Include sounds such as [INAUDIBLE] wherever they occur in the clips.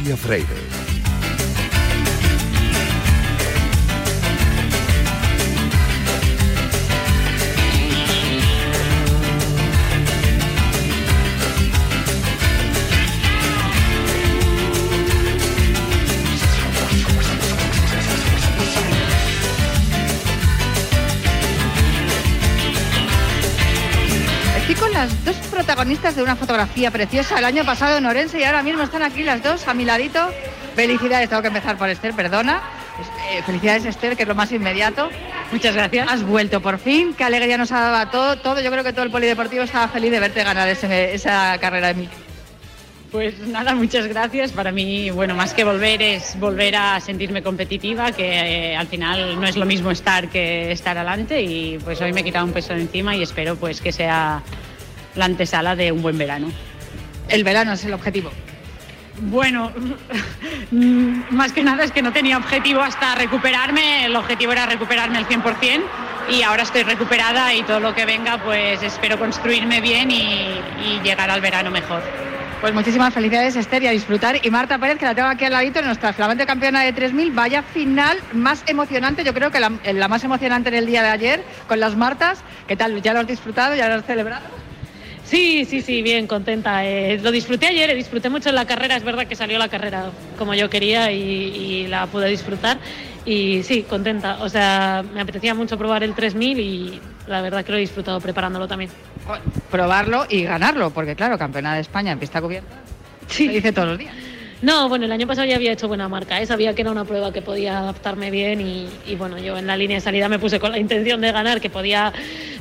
Natalia Freire. Protagonistas de una fotografía preciosa el año pasado en Orense y ahora mismo están aquí las dos a mi ladito. Felicidades, tengo que empezar por Esther, perdona. Eh, felicidades Esther, que es lo más inmediato. Muchas gracias. Has vuelto por fin, qué alegría nos ha dado todo, todo. Yo creo que todo el polideportivo estaba feliz de verte ganar esa carrera de mí. Pues nada, muchas gracias. Para mí, bueno, más que volver es volver a sentirme competitiva, que eh, al final no es lo mismo estar que estar adelante y pues hoy me he quitado un peso de encima y espero pues que sea la antesala de un buen verano. El verano es el objetivo. Bueno, [LAUGHS] más que nada es que no tenía objetivo hasta recuperarme, el objetivo era recuperarme al 100% y ahora estoy recuperada y todo lo que venga pues espero construirme bien y, llegar al verano mejor. Pues muchísimas felicidades Esther y a disfrutar. Y Marta Pérez, que la tengo aquí al ladito, nuestra flamante campeona de 3000, vaya final más emocionante, yo creo que la, la más emocionante en el día de ayer con las Martas. ¿Qué tal? ¿Ya lo has disfrutado? ¿Ya lo has celebrado? Sí, sí, sí, bien, contenta. Eh, lo disfruté ayer, disfruté mucho en la carrera, es verdad que salió la carrera como yo quería y, la pude disfrutar. Y sí, contenta. O sea, me apetecía mucho probar el 3000 y la verdad que lo he disfrutado preparándolo también. Probarlo y ganarlo, porque claro, campeona de España en pista cubierta. Sí. Se dice todos los días. No, bueno, el año pasado ya había hecho buena marca, ¿eh? sabía que era una prueba que podía adaptarme bien y, bueno, yo en la línea de salida me puse con la intención de ganar, que podía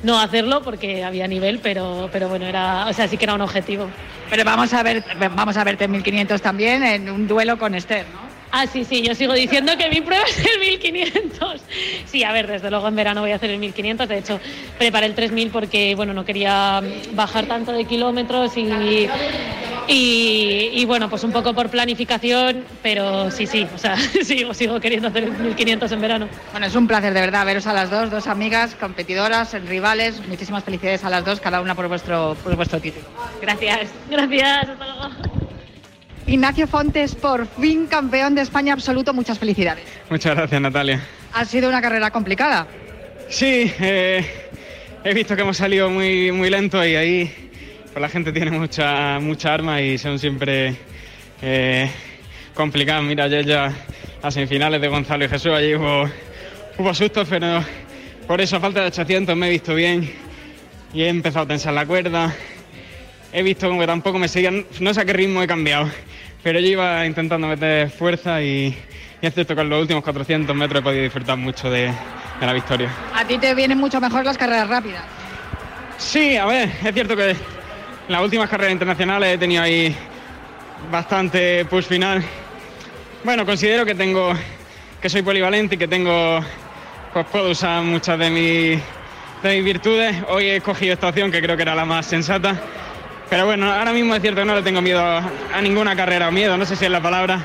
no hacerlo porque había nivel, pero, pero bueno, era, o sea, sí que era un objetivo. Pero vamos a ver, vamos a verte en 1500 también en un duelo con Esther, ¿no? Ah, sí, sí, yo sigo diciendo que mi prueba es el 1500. Sí, a ver, desde luego en verano voy a hacer el 1500. De hecho, preparé el 3000 porque, bueno, no quería bajar tanto de kilómetros y, y, bueno, pues un poco por planificación, pero sí, sí, o sea, [LAUGHS] sigo, sigo queriendo hacer el 1500 en verano. Bueno, es un placer de verdad veros a las dos, dos amigas, competidoras, rivales. Muchísimas felicidades a las dos, cada una por vuestro, por vuestro título. Gracias, gracias, hasta luego. Ignacio Fontes, por fin campeón de España absoluto, muchas felicidades. Muchas gracias, Natalia. Ha sido una carrera complicada. Sí, eh, he visto que hemos salido muy, muy lento y ahí pues la gente tiene mucha, mucha arma y son siempre eh, complicados. Mira, ayer ya las semifinales de Gonzalo y Jesús, allí hubo, hubo sustos, pero por eso a falta de 800 me he visto bien y he empezado a tensar la cuerda. He visto como que tampoco me seguían, no sé a qué ritmo he cambiado, pero yo iba intentando meter fuerza y, y es cierto que en los últimos 400 metros he podido disfrutar mucho de, de la victoria. ¿A ti te vienen mucho mejor las carreras rápidas? Sí, a ver, es cierto que en las últimas carreras internacionales he tenido ahí bastante push final. Bueno, considero que tengo que soy polivalente y que tengo pues puedo usar muchas de mis de mis virtudes. Hoy he escogido esta opción que creo que era la más sensata. Pero bueno, ahora mismo es cierto que no le tengo miedo a ninguna carrera o miedo, no sé si es la palabra,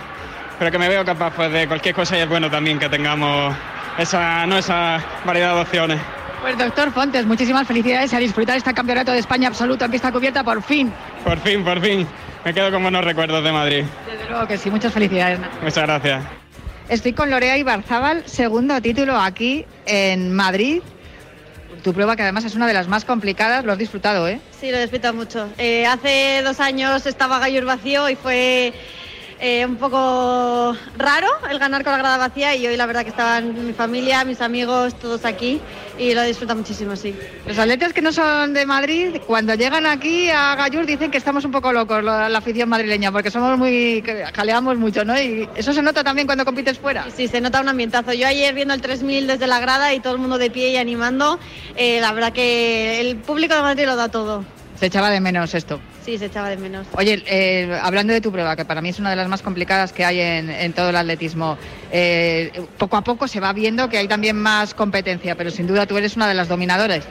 pero que me veo capaz pues, de cualquier cosa y es bueno también que tengamos esa, no esa variedad de opciones. Pues doctor Fontes, muchísimas felicidades a disfrutar este campeonato de España absoluto en pista cubierta por fin. Por fin, por fin. Me quedo con buenos recuerdos de Madrid. Desde luego que sí, muchas felicidades. Muchas gracias. Estoy con Lorea Ibarzábal, segundo título aquí en Madrid. Tu prueba que además es una de las más complicadas, lo has disfrutado, ¿eh? Sí, lo he disfrutado mucho. Eh, hace dos años estaba Gallo vacío y fue eh, un poco raro el ganar con la grada vacía y hoy la verdad que estaban mi familia, mis amigos, todos aquí y lo disfruta muchísimo, sí. Los atletas que no son de Madrid, cuando llegan aquí a Gallur dicen que estamos un poco locos, la, afición madrileña, porque somos muy, jaleamos mucho, ¿no? Y eso se nota también cuando compites fuera. Sí, se nota un ambientazo. Yo ayer viendo el 3000 desde la grada y todo el mundo de pie y animando, eh, la verdad que el público de Madrid lo da todo. Se echaba de menos esto. Sí, se echaba de menos. Oye, eh, hablando de tu prueba, que para mí es una de las más complicadas que hay en, todo el atletismo, eh, poco a poco se va viendo que hay también más competencia, pero sin duda tú eres una de las dominadoras.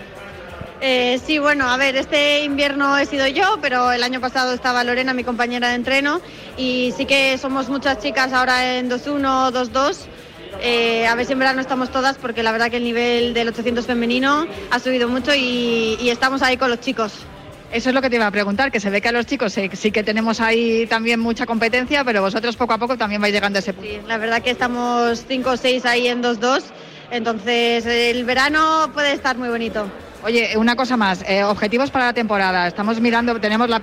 Eh, sí, bueno, a ver, este invierno he sido yo, pero el año pasado estaba Lorena, mi compañera de entreno, y sí que somos muchas chicas ahora en 2-1, 2-2. a ver si en verano estamos todas porque la verdad que el nivel del 800 femenino ha subido mucho y estamos ahí con los chicos. Eso es lo que te iba a preguntar, que se ve que a los chicos sí, que tenemos ahí también mucha competencia, pero vosotros poco a poco también vais llegando a ese punto. Sí, la verdad que estamos 5 o 6 ahí en 2-2, entonces el verano puede estar muy bonito. Oye, una cosa más, eh, objetivos para la temporada. Estamos mirando, tenemos la,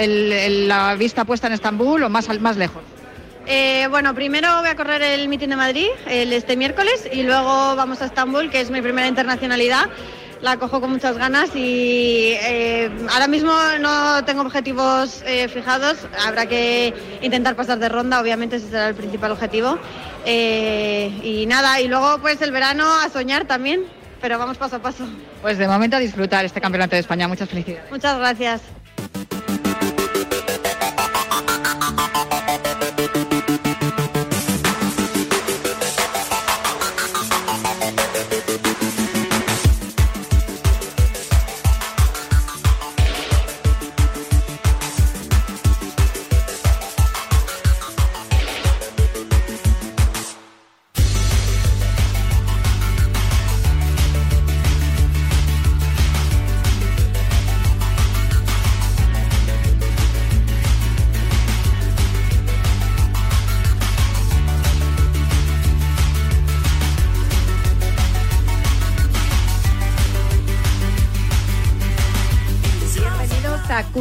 la, vista puesta en Estambul o más, más lejos. Eh, bueno, primero voy a correr el mitin de Madrid el, este miércoles y luego vamos a Estambul, que es mi primera internacionalidad la cojo con muchas ganas y eh, ahora mismo no tengo objetivos eh, fijados, habrá que intentar pasar de ronda, obviamente ese será el principal objetivo. Eh, y nada, y luego pues el verano a soñar también, pero vamos paso a paso. Pues de momento a disfrutar este Campeonato de España, muchas felicidades. Muchas gracias.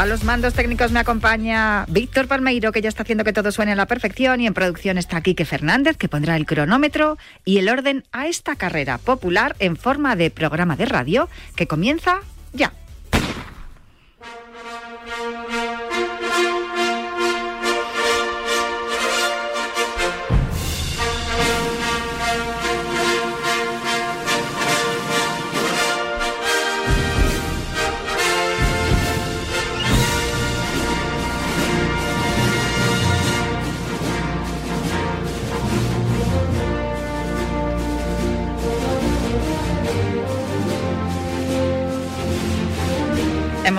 A los mandos técnicos me acompaña Víctor Palmeiro, que ya está haciendo que todo suene a la perfección, y en producción está Quique Fernández, que pondrá el cronómetro y el orden a esta carrera popular en forma de programa de radio que comienza ya.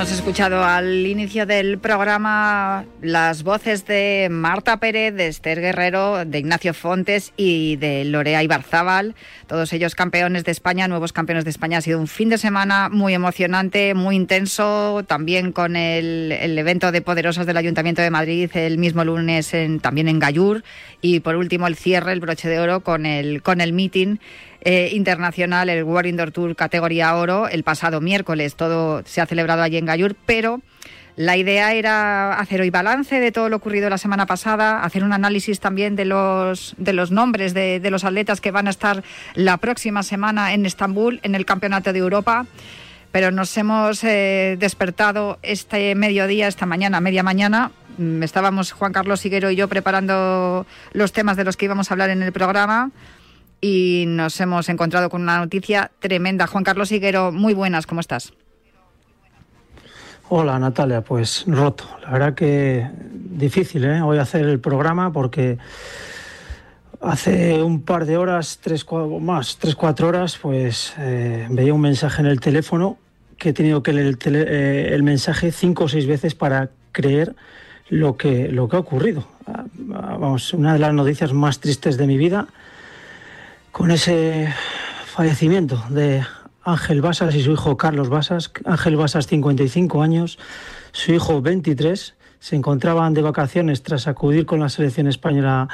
Hemos escuchado al inicio del programa las voces de Marta Pérez, de Esther Guerrero, de Ignacio Fontes y de Lorea Ibarzábal, todos ellos campeones de España, nuevos campeones de España. Ha sido un fin de semana muy emocionante, muy intenso, también con el, evento de Poderosas del Ayuntamiento de Madrid el mismo lunes también en Gallur y por último el cierre, el broche de oro con el, con el meeting eh, internacional, el World Indoor Tour categoría oro, el pasado miércoles. Todo se ha celebrado allí en Gallur, pero la idea era hacer hoy balance de todo lo ocurrido la semana pasada, hacer un análisis también de los, de los nombres de, los atletas que van a estar la próxima semana en Estambul, en el Campeonato de Europa. Pero nos hemos eh, despertado este mediodía, esta mañana, media mañana. Mm, estábamos Juan Carlos Higuero y yo preparando los temas de los que íbamos a hablar en el programa y nos hemos encontrado con una noticia tremenda. Juan Carlos Higuero, muy buenas, ¿cómo estás? Hola Natalia, pues roto. La verdad que difícil ¿eh? hoy hacer el programa porque hace un par de horas, tres, más, tres, cuatro horas, pues eh, veía un mensaje en el teléfono que he tenido que leer el, eh, el, mensaje cinco o seis veces para creer lo que, lo que ha ocurrido. Ah, vamos, una de las noticias más tristes de mi vida con ese fallecimiento de Ángel Basas y su hijo Carlos Basas. Ángel Basas, 55 años, su hijo 23, se encontraban de vacaciones tras acudir con la selección española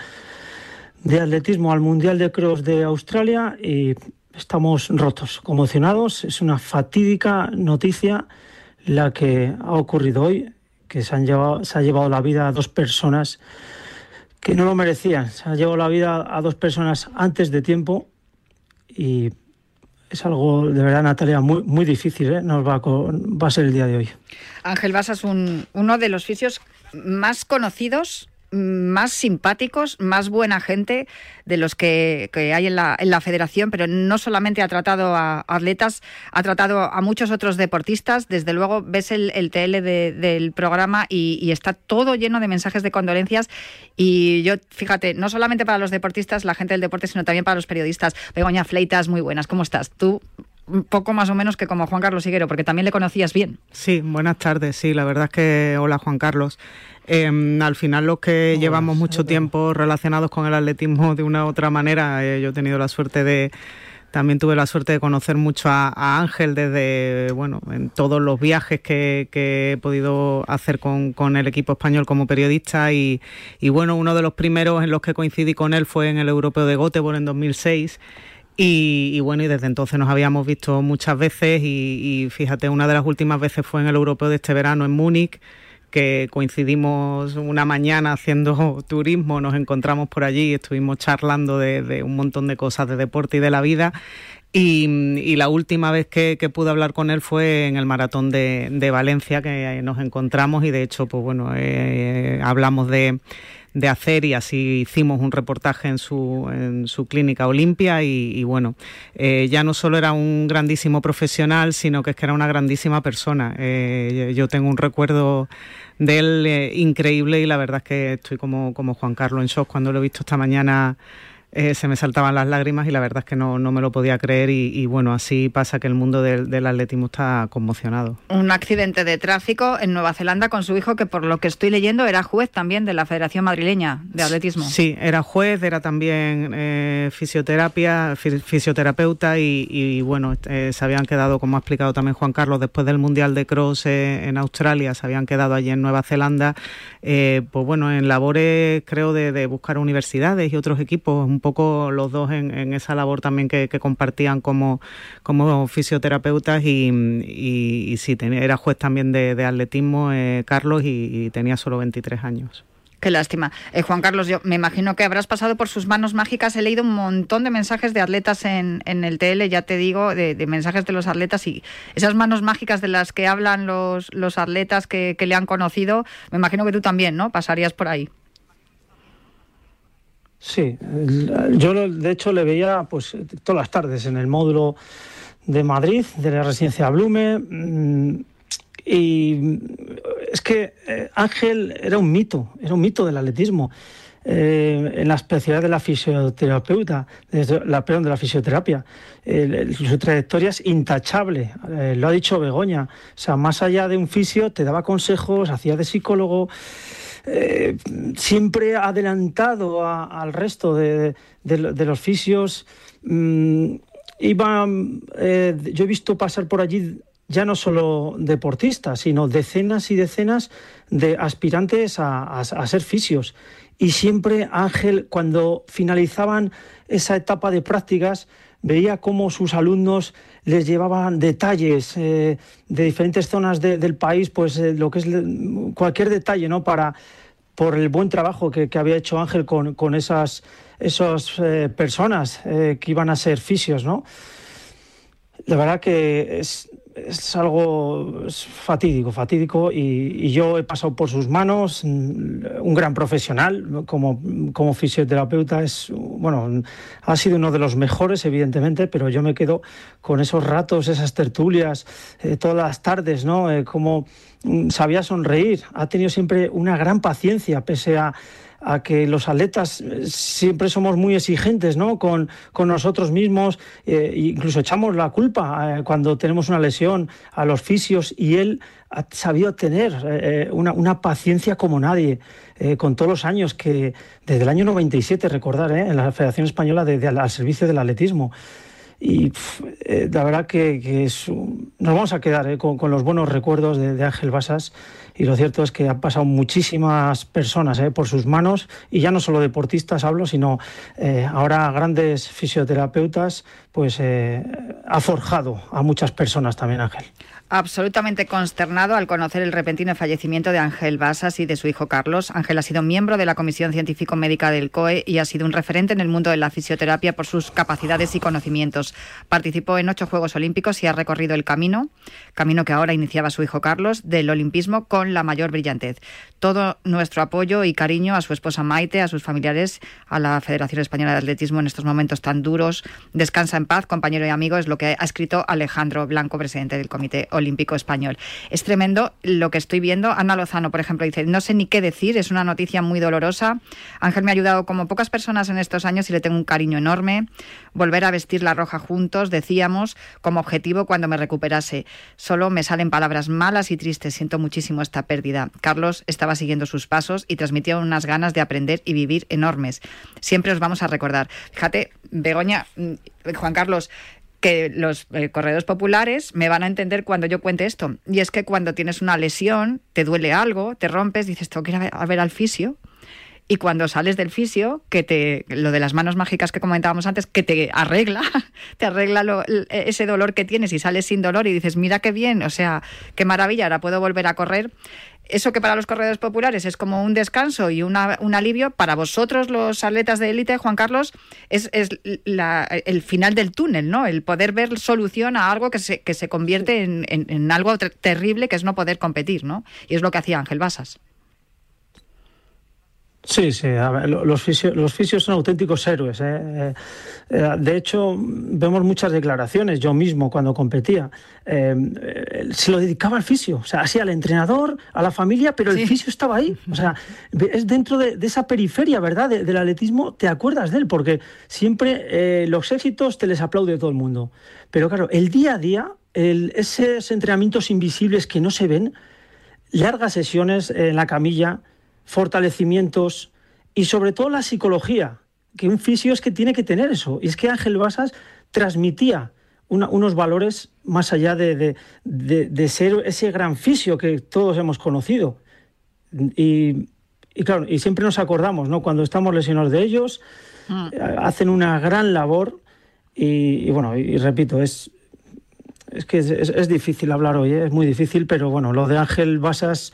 de atletismo al Mundial de Cross de Australia y estamos rotos, conmocionados. Es una fatídica noticia la que ha ocurrido hoy, que se, han llevado, ha llevado la vida a dos personas que no lo merecían. Se ha llevado la vida a dos personas antes de tiempo y es algo de verdad, Natalia, muy, muy difícil, ¿eh? Nos va a, va a ser el día de hoy. Ángel Basas, un, uno de los fisios más conocidos más simpáticos, más buena gente de los que, hay en la, en la federación, pero no solamente ha tratado a atletas, ha tratado a muchos otros deportistas. Desde luego ves el, TL del programa y, está todo lleno de mensajes de condolencias. Y yo, fíjate, no solamente para los deportistas, la gente del deporte, sino también para los periodistas. Begoña Fleitas, muy buenas, ¿cómo estás? Tú poco más o menos que como Juan Carlos Higuero, porque también le conocías bien. Sí, buenas tardes. Sí, la verdad es que hola Juan Carlos. Em, al final los que llevamos mucho tiempo relacionados con el atletismo de una u otra manera, eh, yo he tenido la suerte de también tuve la suerte de conocer mucho a, Ángel desde, bueno, en todos los viajes que, he podido hacer con, el equipo español como periodista y, bueno, uno de los primeros en los que coincidí con él fue en el Europeo de Göteborg en 2006 y, bueno, y desde entonces nos habíamos visto muchas veces y, fíjate, una de las últimas veces fue en el Europeo de este verano en Múnich que coincidimos una mañana haciendo [LAUGHS] turismo, nos encontramos por allí, estuvimos charlando de, un montón de cosas de deporte y de la vida. Y, la última vez que, pude hablar con él fue en el maratón de, Valencia, que nos encontramos y de hecho, pues bueno, eh, hablamos de, de hacer y así hicimos un reportaje en su, en su clínica Olimpia y, bueno, eh, ya no solo era un grandísimo profesional, sino que es que era una grandísima persona. Eh, yo tengo un recuerdo de él eh, increíble y la verdad es que estoy como, como Juan Carlos en shock cuando lo he visto esta mañana eh, se me saltaban las lágrimas y la verdad es que no, no me lo podía creer y, bueno, así pasa que el mundo del, atletismo está conmocionado. Un accidente de tráfico en Nueva Zelanda con su hijo que por lo que estoy leyendo era juez también de la Federación Madrileña de Atletismo. Sí, era juez, era también eh, fisioterapia, fisioterapeuta y, bueno, eh, se habían quedado, como ha explicado también Juan Carlos, después del Mundial de Cross en Australia, se habían quedado allí en Nueva Zelanda, pues bueno, en labores creo de, de buscar universidades y otros equipos un poco los dos en, esa labor también que, compartían como, fisioterapeutas y, y, sí, era juez también de, atletismo, eh, Carlos, y, tenía solo 23 años. Qué lástima. Eh, Juan Carlos, yo me imagino que habrás pasado por sus manos mágicas. He leído un montón de mensajes de atletas en, el TL, ya te digo, de, mensajes de los atletas y esas manos mágicas de las que hablan los, los atletas que, que le han conocido, me imagino que tú también, ¿no? Pasarías por ahí. Sí, yo de hecho le veía pues todas las tardes en el módulo de Madrid, de la residencia Blume, mm, y es que eh, Ángel era un mito, era un mito del atletismo. Eh, en la especialidad de la fisioterapeuta, la, perdón, de la fisioterapia. su trayectoria es intachable, eh, lo ha dicho Begoña. O sea, más allá de un fisio, te daba consejos, hacía de psicólogo. Eh, siempre adelantado al resto de, los fisios. Mm, eh, yo he visto pasar por allí ya no solo deportistas, sino decenas y decenas de aspirantes a, ser fisios. Y siempre Ángel, cuando finalizaban esa etapa de prácticas, veía cómo sus alumnos les llevaban detalles eh, de diferentes zonas del país, pues lo que es cualquier detalle, ¿no? Para por el buen trabajo que, había hecho Ángel con, esas, eh, personas eh, que iban a ser fisios, ¿no? La verdad que es, algo fatídico, fatídico, y, yo he pasado por sus manos, un gran profesional como, como fisioterapeuta, es, bueno, ha sido uno de los mejores, evidentemente, pero yo me quedo con esos ratos, esas tertulias, eh, todas las tardes, ¿no? como Mm, sabía sonreír, ha tenido siempre una gran paciencia, pese a, que los atletas eh, siempre somos muy exigentes ¿no? con, nosotros mismos, eh, incluso echamos la culpa eh, cuando tenemos una lesión a los fisios y él ha sabido tener una, paciencia como nadie, con todos los años que, desde el año 97, recordar, en la Federación Española de, al servicio del atletismo y eh, la verdad que, es, nos vamos a quedar eh, con, los buenos recuerdos de, Ángel Basas y lo cierto es que han pasado muchísimas personas eh, por sus manos y ya no solo deportistas hablo, sino ahora grandes fisioterapeutas, pues ha forjado a muchas personas también Ángel. Absolutamente consternado al conocer el repentino fallecimiento de Ángel Basas y de su hijo Carlos. Ángel ha sido miembro de la Comisión Científico-Médica del COE y ha sido un referente en el mundo de la fisioterapia por sus capacidades y conocimientos. Participó en ocho Juegos Olímpicos y ha recorrido el camino, camino que ahora iniciaba su hijo Carlos, del olimpismo con la mayor brillantez. Todo nuestro apoyo y cariño a su esposa Maite, a sus familiares, a la Federación Española de Atletismo en estos momentos tan duros. Descansa en paz, compañero y amigo, es lo que ha escrito Alejandro Blanco, presidente del Comité Olímpico Español. Es tremendo lo que estoy viendo. Ana Lozano, por ejemplo, dice, no sé ni qué decir, es una noticia muy dolorosa. Ángel me ha ayudado como pocas personas en estos años y le tengo un cariño enorme. Volver a vestir la roja juntos, decíamos, como objetivo cuando me recuperase. Solo me salen palabras malas y tristes. Siento muchísimo esta pérdida. Carlos estaba siguiendo sus pasos y transmitía unas ganas de aprender y vivir enormes. Siempre os vamos a recordar. Fíjate, Begoña, mm, Juan Carlos, que los eh, corredores populares me van a entender cuando yo cuente esto. Y es que cuando tienes una lesión, te duele algo, te rompes, dices, tengo que ir a ver, al fisio. Y cuando sales del fisio, que te, lo de las manos mágicas que comentábamos antes, que te arregla, [LAUGHS] te arregla ese dolor que tienes y sales sin dolor y dices, mira qué bien, o sea, qué maravilla, ahora puedo volver a correr eso que para los corredores populares es como un descanso y un alivio, para vosotros los atletas de élite, Juan Carlos, es, el final del túnel, ¿no? El poder ver solución a algo que se, que se convierte en, en algo terrible que es no poder competir, ¿no? Y es lo que hacía Ángel Basas. Sí, sí, los, fisios, los fisios son auténticos héroes. ¿eh? Eh, eh, de hecho, vemos muchas declaraciones, yo mismo cuando competía, se lo dedicaba al fisio, o sea, así al entrenador, a la familia, pero el fisio estaba ahí. O sea, es dentro de, esa periferia, ¿verdad?, del atletismo, te acuerdas de él, porque siempre los éxitos te les aplaude todo el mundo. Pero claro, el día a día, esos entrenamientos invisibles que no se ven, largas sesiones en la camilla, fortalecimientos y sobre todo la psicología, que un fisio es que tiene que tener eso. Y es que Ángel Basas transmitía unos valores más allá de, ser ese gran fisio que todos hemos conocido. Y, claro, y siempre nos acordamos, ¿no? Cuando estamos lesionados de ellos, mm. hacen una gran labor y, bueno, y, repito, es, es que es, difícil hablar hoy, ¿eh? es muy difícil, pero bueno, lo de Ángel Basas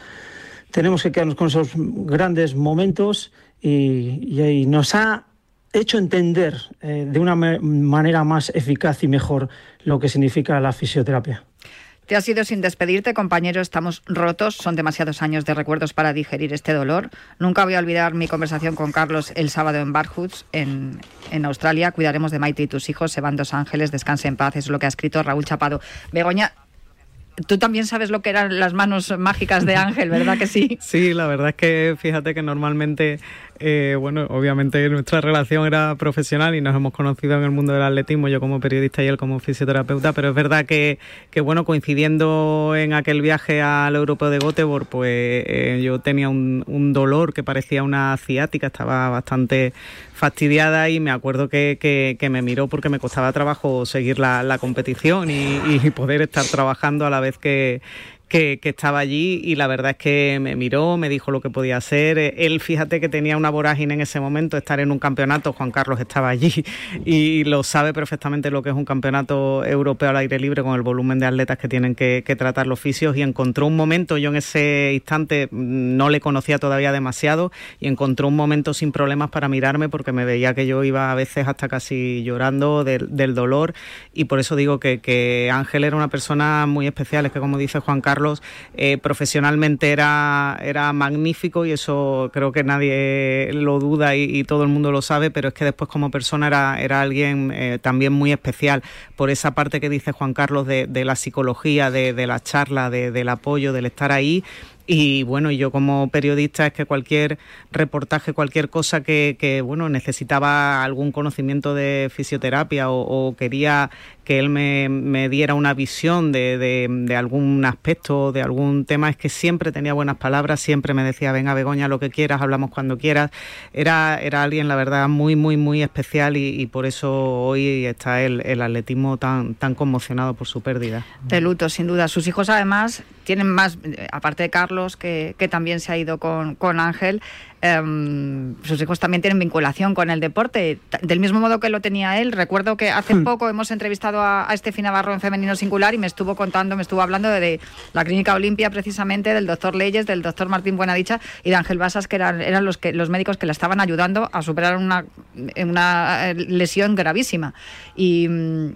tenemos que quedarnos con esos grandes momentos y, nos ha hecho entender eh, de una manera más eficaz y mejor lo que significa la fisioterapia. Te has ido sin despedirte, compañero. Estamos rotos. Son demasiados años de recuerdos para digerir este dolor. Nunca voy a olvidar mi conversación con Carlos el sábado en Barhoots, en, en Australia. Cuidaremos de Maite y tus hijos. Se van dos ángeles. Descanse en paz. Es lo que ha escrito Raúl Chapado. Begoña, Tú también sabes lo que eran las manos mágicas de Ángel, ¿verdad que sí? [LAUGHS] Sí, la verdad es que fíjate que normalmente eh, bueno, obviamente nuestra relación era profesional y nos hemos conocido en el mundo del atletismo, yo como periodista y él como fisioterapeuta, pero es verdad que, que bueno, coincidiendo en aquel viaje al europeo de Göteborg, pues eh, yo tenía un, dolor que parecía una ciática, estaba bastante fastidiada y me acuerdo que, que, me miró porque me costaba trabajo seguir la, la competición y, poder estar trabajando a la vez que, estaba allí y la verdad es que me miró, me dijo lo que podía hacer. Él, fíjate que tenía una vorágine en ese momento, estar en un campeonato, Juan Carlos estaba allí [LAUGHS] y lo sabe perfectamente lo que es un campeonato europeo al aire libre con el volumen de atletas que tienen que, tratar los fisios y encontró un momento, yo en ese instante no le conocía todavía demasiado y encontró un momento sin problemas para mirarme porque me veía que yo iba a veces hasta casi llorando del, dolor y por eso digo que Ángel era una persona muy especial, es que como dice Juan Carlos, eh, profesionalmente era, era magnífico y eso creo que nadie lo duda y, todo el mundo lo sabe, pero es que después como persona era, era alguien eh, también muy especial. Por esa parte que dice Juan Carlos de, la psicología, de, la charla, del apoyo, del estar ahí y bueno, yo como periodista es que cualquier reportaje, cualquier cosa que, bueno, necesitaba algún conocimiento de fisioterapia o, quería que él me, diera una visión de, de, algún aspecto, de algún tema, es que siempre tenía buenas palabras, siempre me decía, venga Begoña, lo que quieras, hablamos cuando quieras. Era, era alguien, la verdad, muy, muy, muy especial y, por eso hoy está el, el, atletismo tan, tan conmocionado por su pérdida. De luto, sin duda. Sus hijos además tienen más, aparte de Carlos, que, también se ha ido con, con Ángel, em, sus hijos también tienen vinculación con el deporte, del mismo modo que lo tenía él. Recuerdo que hace hmm. poco hemos entrevistado a, a Estefi Navarro en Femenino Singular y me estuvo contando, me estuvo hablando de, la Clínica Olimpia precisamente, del doctor Leyes, del doctor Martín Buenadicha y de Ángel Basas, que eran, eran los, que, los médicos que la estaban ayudando a superar una, una eh, lesión gravísima. Y,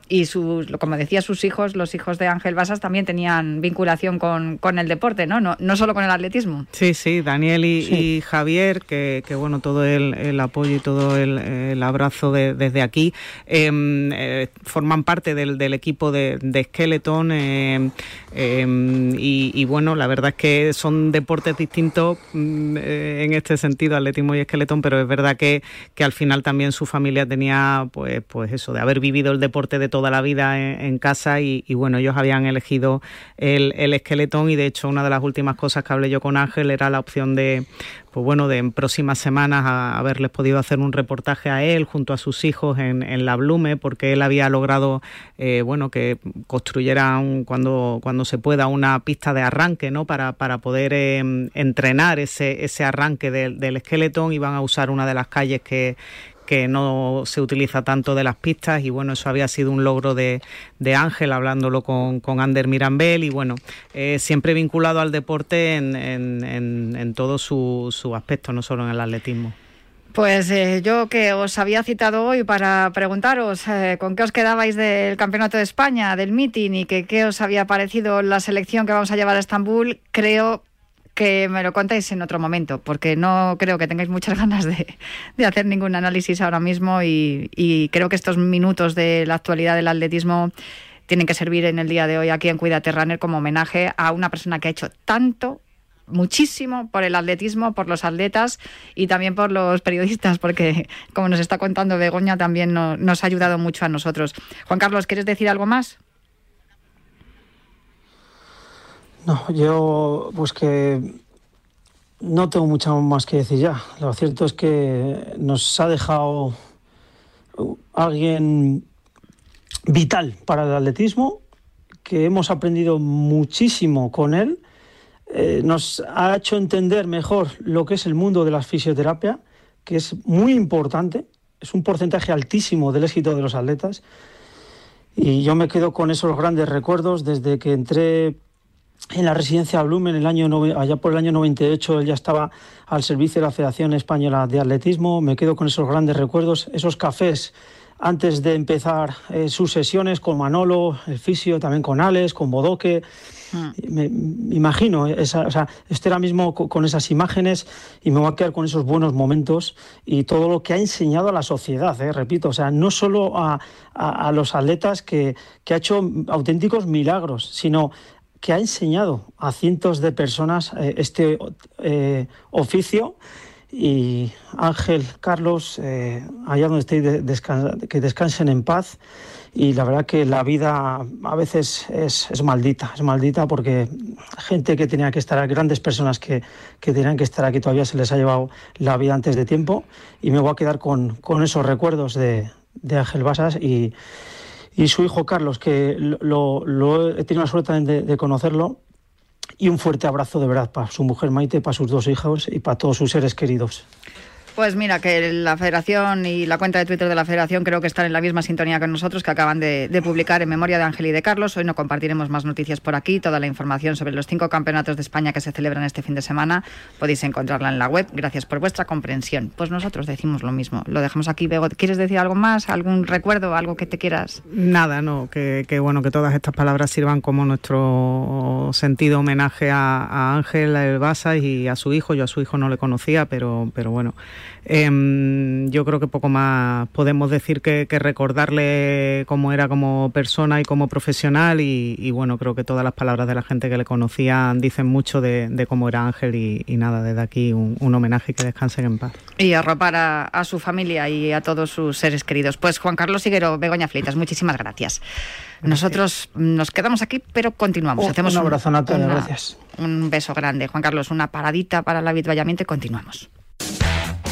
y sus, como decía, sus hijos, los hijos de Ángel Basas también tenían vinculación con, con el deporte, ¿no? ¿no? No solo con el atletismo. Sí, sí, Daniel y, Javier, que, bueno, todo el, apoyo y todo el, abrazo de, desde aquí, em, eh, forman parte del, equipo de, de Skeleton em, em, y, bueno, la verdad es que son deportes distintos mm, eh, en este sentido, atletismo y Skeleton, pero es verdad que, que al final también su familia tenía, pues, pues eso, de haber vivido el deporte de toda la vida en, casa y, y, bueno, ellos habían elegido el, el Skeleton y de hecho una de las últimas cosas que hablé yo con Ángel era la opción de, pues bueno, de en próximas semanas haberles podido hacer un reportaje a él junto a sus hijos en, en la Blume, porque él había logrado, eh, bueno, que construyeran cuando, cuando se pueda una pista de arranque, ¿no? Para, para poder eh, entrenar ese, ese arranque del, esqueleto. Iban a usar una de las calles que, que no se utiliza tanto de las pistas y bueno, eso había sido un logro de, de Ángel hablándolo con, con Ander Mirambel y bueno, eh, siempre vinculado al deporte en, en, en, todo su, su, aspecto, no solo en el atletismo. Pues eh, yo que os había citado hoy para preguntaros eh, con qué os quedabais del Campeonato de España, del meeting y que qué os había parecido la selección que vamos a llevar a Estambul, creo que me lo contéis en otro momento, porque no creo que tengáis muchas [LAUGHS] ganas de, hacer ningún análisis ahora mismo y, creo que estos minutos de la actualidad del atletismo tienen que servir en el día de hoy aquí en Cuídate Runner como homenaje a una persona que ha hecho tanto muchísimo por el atletismo, por los atletas y también por los periodistas, porque como nos está contando Begoña, también nos ha ayudado mucho a nosotros. Juan Carlos, ¿quieres decir algo más? No, yo pues que no tengo mucho más que decir ya. Lo cierto es que nos ha dejado alguien vital para el atletismo, que hemos aprendido muchísimo con él, eh, nos ha hecho entender mejor lo que es el mundo de la fisioterapia, que es muy importante, es un porcentaje altísimo del éxito de los atletas. Y yo me quedo con esos grandes recuerdos desde que entré en la residencia Blumen, el año, allá por el año 98, él ya estaba al servicio de la Federación Española de Atletismo. Me quedo con esos grandes recuerdos, esos cafés antes de empezar eh, sus sesiones con Manolo, el fisio, también con Alex, con Bodoque. Mm. Me, imagino, esa, o sea, estoy ahora mismo con, esas imágenes y me voy a quedar con esos buenos momentos y todo lo que ha enseñado a la sociedad, eh, repito, o sea, no solo a, a, a los atletas que, que, ha hecho auténticos milagros, sino que ha enseñado a cientos de personas eh, este eh, oficio. Y Ángel, Carlos, eh, allá donde estéis, que descansen en paz. Y la verdad que la vida a veces es, es, maldita, es maldita porque gente que tenía que estar, grandes personas que, que tenían que estar aquí todavía se les ha llevado la vida antes de tiempo. Y me voy a quedar con, con esos recuerdos de, de Ángel Basas y, y su hijo Carlos, que lo, lo he tenido la suerte de, de, conocerlo. Y un fuerte abrazo de verdad para su mujer Maite, para sus dos hijos y para todos sus seres queridos. Pues mira, que la Federación y la cuenta de Twitter de la Federación creo que están en la misma sintonía que nosotros, que acaban de, publicar en memoria de Ángel y de Carlos. Hoy no compartiremos más noticias por aquí. Toda la información sobre los cinco campeonatos de España que se celebran este fin de semana podéis encontrarla en la web. Gracias por vuestra comprensión. Pues nosotros decimos lo mismo. Lo dejamos aquí. Bego, ¿quieres decir algo más? ¿Algún recuerdo? ¿Algo que te quieras? Nada, no. Que, que bueno, que todas estas palabras sirvan como nuestro sentido homenaje a, a Ángel Basa y a su hijo. Yo a su hijo no le conocía, pero, pero bueno. Eh, yo creo que poco más podemos decir que, que, recordarle cómo era como persona y como profesional y, y, bueno, creo que todas las palabras de la gente que le conocían dicen mucho de, de cómo era Ángel y, y nada, desde aquí un, un, homenaje y que descansen en paz. Y arropar a, a, su familia y a todos sus seres queridos. Pues Juan Carlos Higuero, Begoña Fleitas, muchísimas gracias. Nosotros nos quedamos aquí, pero continuamos. Oh, Hacemos un abrazo, Natalia, gracias. Un beso grande. Juan Carlos, una paradita para el avituallamiento y continuamos.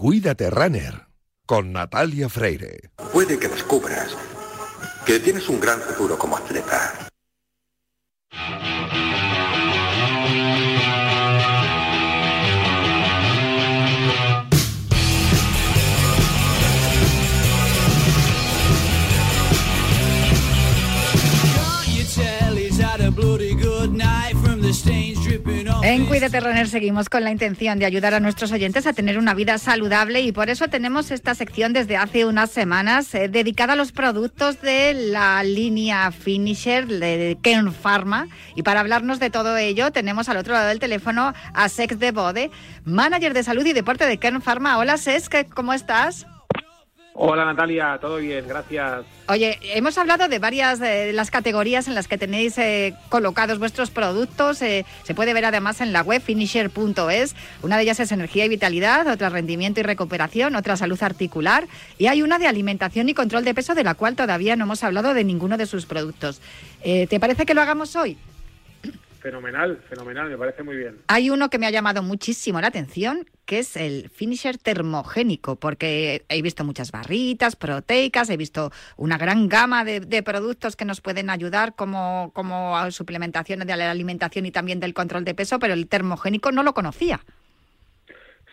Cuídate Runner con Natalia Freire. Puede que descubras que tienes un gran futuro como atleta. En Cuídate Runner seguimos con la intención de ayudar a nuestros oyentes a tener una vida saludable y por eso tenemos esta sección desde hace unas semanas eh, dedicada a los productos de la línea Finisher de Ken Pharma. Y para hablarnos de todo ello tenemos al otro lado del teléfono a Sex de Bode, manager de salud y deporte de Ken Pharma. Hola Sex, ¿cómo estás? Hola Natalia, todo bien, gracias. Oye, hemos hablado de varias de las categorías en las que tenéis eh, colocados vuestros productos. Eh, se puede ver además en la web finisher.es. Una de ellas es energía y vitalidad, otra rendimiento y recuperación, otra salud articular y hay una de alimentación y control de peso de la cual todavía no hemos hablado de ninguno de sus productos. Eh, ¿Te parece que lo hagamos hoy? Fenomenal, fenomenal, me parece muy bien. Hay uno que me ha llamado muchísimo la atención, que es el finisher termogénico, porque he visto muchas barritas proteicas, he visto una gran gama de, productos que nos pueden ayudar como, como suplementación de la alimentación y también del control de peso, pero el termogénico no lo conocía.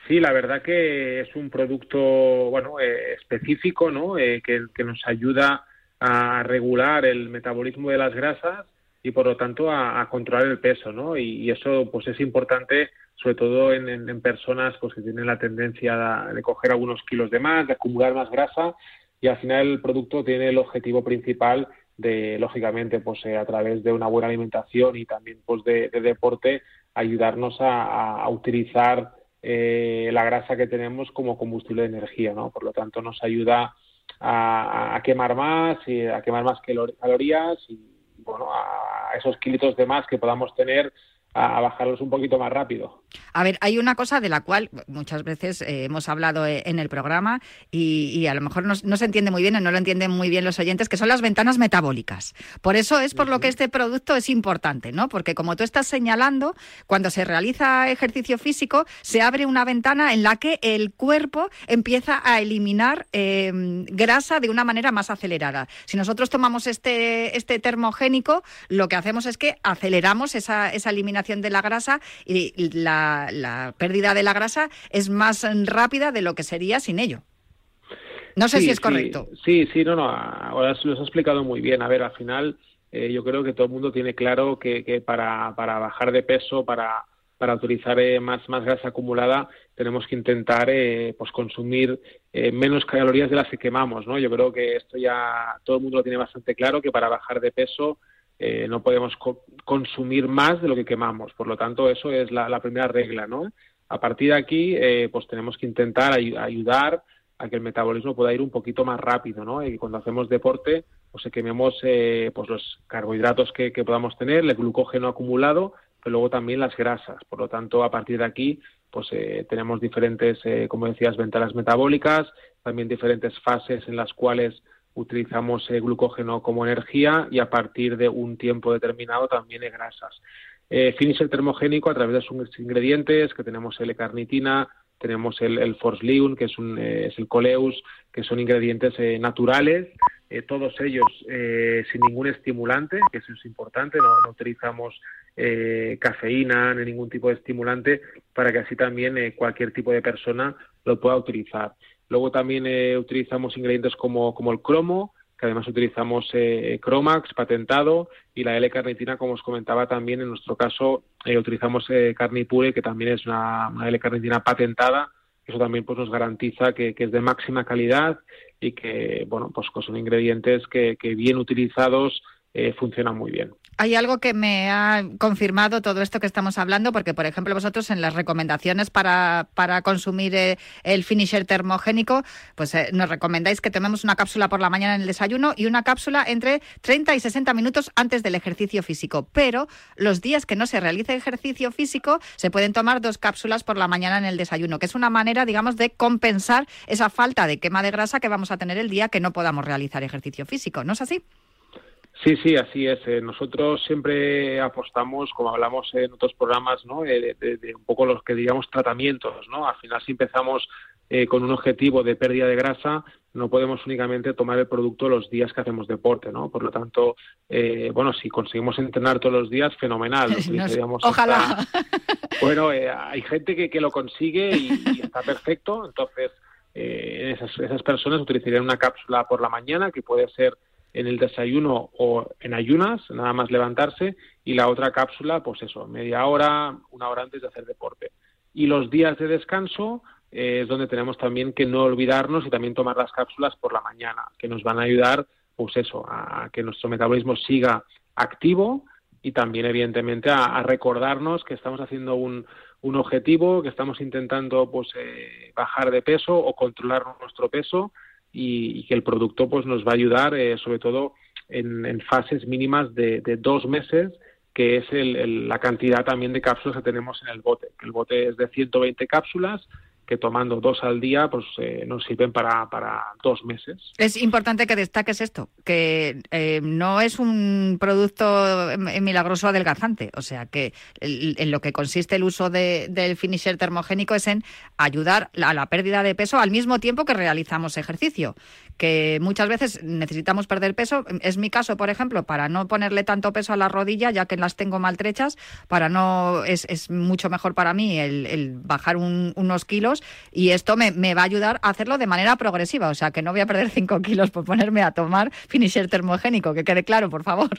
Sí, la verdad que es un producto bueno eh, específico, ¿no? Eh, que, que nos ayuda a regular el metabolismo de las grasas y por lo tanto a, controlar el peso, ¿no? Y, eso pues es importante sobre todo en, personas pues que tienen la tendencia de, coger algunos kilos de más, de acumular más grasa y al final el producto tiene el objetivo principal de lógicamente pues eh, a través de una buena alimentación y también pues de, deporte ayudarnos a, utilizar eh, la grasa que tenemos como combustible de energía, ¿no? Por lo tanto nos ayuda a, a quemar más y a quemar más calorías y bueno, a esos kilitos de más que podamos tener a, bajarlos un poquito más rápido. A ver, hay una cosa de la cual muchas veces eh, hemos hablado eh, en el programa y, a lo mejor no, se entiende muy bien o no lo entienden muy bien los oyentes, que son las ventanas metabólicas. Por eso es por lo que este producto es importante, ¿no? Porque como tú estás señalando, cuando se realiza ejercicio físico, se abre una ventana en la que el cuerpo empieza a eliminar em, grasa de una manera más acelerada. Si nosotros tomamos este, este termogénico, lo que hacemos es que aceleramos esa, esa eliminación de la grasa y la la, pérdida de la grasa es más rápida de lo que sería sin ello. No sé si es correcto. Sí, sí, no, no, ahora se los ha explicado muy bien. A ver, al final eh, yo creo que todo el mundo tiene claro que, para, para bajar de peso, para, para utilizar más, más grasa acumulada tenemos que intentar pues consumir menos calorías de las que quemamos, ¿no? Yo creo que esto ya todo el mundo lo tiene bastante claro, que para bajar de peso no podemos consumir más de lo que quemamos. Por lo tanto, eso es la, primera regla, ¿no? A partir de aquí, pues tenemos que intentar ayudar a que el metabolismo pueda ir un poquito más rápido, ¿no? Y cuando hacemos deporte, pues se quememos eh, pues los carbohidratos que, podamos tener, el glucógeno acumulado, pero luego también las grasas. Por lo tanto, a partir de aquí, pues eh, tenemos diferentes, eh, como decías, ventanas metabólicas, también diferentes fases en las cuales utilizamos glucógeno como energía y a partir de un tiempo determinado también grasas. Eh, finisher termogénico a través de sus ingredientes, que tenemos L-carnitina, tenemos el, el Forsliun, que es, un, eh, es el Coleus, que son ingredientes eh, naturales, eh, todos ellos sin ningún estimulante, que eso es importante, no utilizamos cafeína ni ningún tipo de estimulante para que así también cualquier tipo de persona lo pueda utilizar. Luego también utilizamos ingredientes como, como el cromo, que además utilizamos eh, Cromax patentado y la L-carnitina, como os comentaba también, en nuestro caso eh, utilizamos eh, Carnipure, que también es una, L-carnitina patentada, eso también pues nos garantiza que, es de máxima calidad y que, bueno, pues son ingredientes que, que bien utilizados eh, funcionan muy bien. Hay algo que me ha confirmado todo esto que estamos hablando, porque, por ejemplo, vosotros en las recomendaciones para, para consumir eh, el finisher termogénico, pues eh, nos recomendáis que tomemos una cápsula por la mañana en el desayuno y una cápsula entre 30 y 60 minutos antes del ejercicio físico. Pero los días que no se realice ejercicio físico, se pueden tomar dos cápsulas por la mañana en el desayuno, que es una manera, digamos, de compensar esa falta de quema de grasa que vamos a tener el día que no podamos realizar ejercicio físico. ¿No es así? Sí, sí, así es. Eh, nosotros siempre apostamos, como hablamos en otros programas, ¿no? Eh, de, un poco los que digamos tratamientos, ¿no? Al final, si empezamos eh, con un objetivo de pérdida de grasa, no podemos únicamente tomar el producto los días que hacemos deporte, ¿no? Por lo tanto, bueno, si conseguimos entrenar todos los días, fenomenal. [LAUGHS] ojalá. [LAUGHS] Bueno, hay gente que, que lo consigue y, está perfecto. Entonces, esas, esas personas utilizarían una cápsula por la mañana que puede ser en el desayuno o en ayunas, nada más levantarse, y la otra cápsula, pues eso, media hora, una hora antes de hacer deporte. Y los días de descanso eh, es donde tenemos también que no olvidarnos y también tomar las cápsulas por la mañana, que nos van a ayudar, pues eso, a que nuestro metabolismo siga activo y también, evidentemente, a, recordarnos que estamos haciendo un, un, objetivo, que estamos intentando pues eh, bajar de peso o controlar nuestro peso y, que el producto pues nos va a ayudar eh, sobre todo en, fases mínimas de, dos meses que es la cantidad también de cápsulas que tenemos en el bote. El bote es de 120 cápsulas que tomando dos al día pues eh, nos sirven para, para, dos meses. Es importante que destaques esto, que eh, no es un producto milagroso adelgazante, o sea que en lo que consiste el uso del finisher termogénico es en ayudar a la pérdida de peso al mismo tiempo que realizamos ejercicio, que muchas veces necesitamos perder peso, es mi caso, por ejemplo, para no ponerle tanto peso a la rodilla, ya que las tengo maltrechas, para no es, es mucho mejor para mí el, bajar unos kilos y esto me, va a ayudar a hacerlo de manera progresiva. O sea, que no voy a perder [LAUGHS] 5 kilos por ponerme a tomar finisher termogénico, que quede claro, por favor.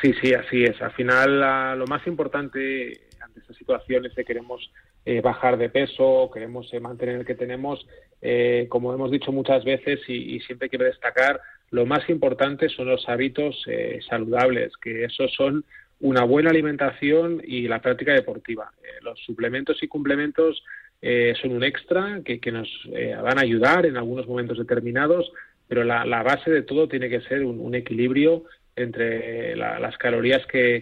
Sí, sí, así es. Al final, lo más importante ante estas situaciones de queremos eh, bajar de peso, queremos eh, mantener el que tenemos, eh, como hemos dicho muchas veces y, siempre quiero destacar, lo más importante son los hábitos saludables, que esos son una buena alimentación y la práctica deportiva. los suplementos y complementos eh, son un extra que, nos eh, van a ayudar en algunos momentos determinados, pero la, base de todo tiene que ser un, equilibrio entre las calorías que,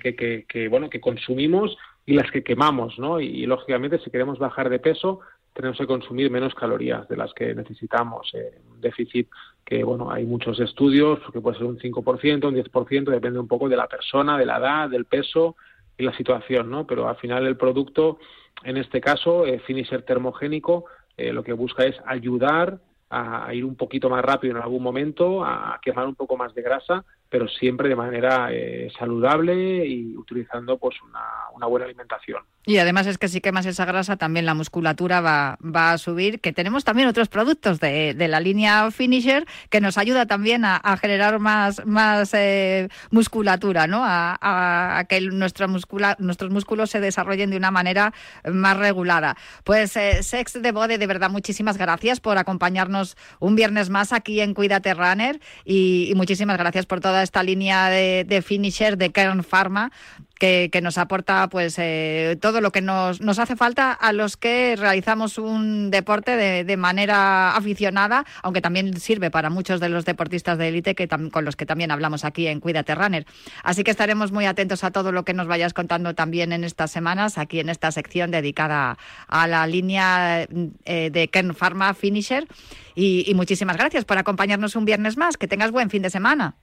que, bueno que consumimos y las que quemamos, ¿no? Y, lógicamente si queremos bajar de peso tenemos que consumir menos calorías de las que necesitamos. Eh, un déficit que, bueno, hay muchos estudios, que puede ser un 5%, un 10%, depende un poco de la persona, de la edad, del peso y la situación, ¿no? Pero al final el producto en este caso, eh, finisher termogénico eh, lo que busca es ayudar a, ir un poquito más rápido en algún momento, a quemar un poco más de grasa, pero siempre de manera eh, saludable y utilizando pues una, una buena alimentación. Y además es que si quemas esa grasa, también la musculatura va, va a subir, que tenemos también otros productos de, de la línea Finisher que nos ayuda también a, generar más, más eh, musculatura, ¿no? A, que nuestro muscula, nuestros músculos se desarrollen de una manera más regulada. Pues eh, Sex de Bode, de verdad, muchísimas gracias por acompañarnos un viernes más aquí en Cuídate Runner y, y muchísimas gracias por esta línea de, de Finisher de Kern Pharma que, nos aporta pues eh, todo lo que nos, hace falta a los que realizamos un deporte de, manera aficionada, aunque también sirve para muchos de los deportistas de élite que con los que también hablamos aquí en Cuídate Runner. Así que estaremos muy atentos a todo lo que nos vayas contando también en estas semanas, aquí en esta sección dedicada a la línea eh, de Kern Pharma Finisher. Y muchísimas gracias por acompañarnos un viernes más. Que tengas buen fin de semana.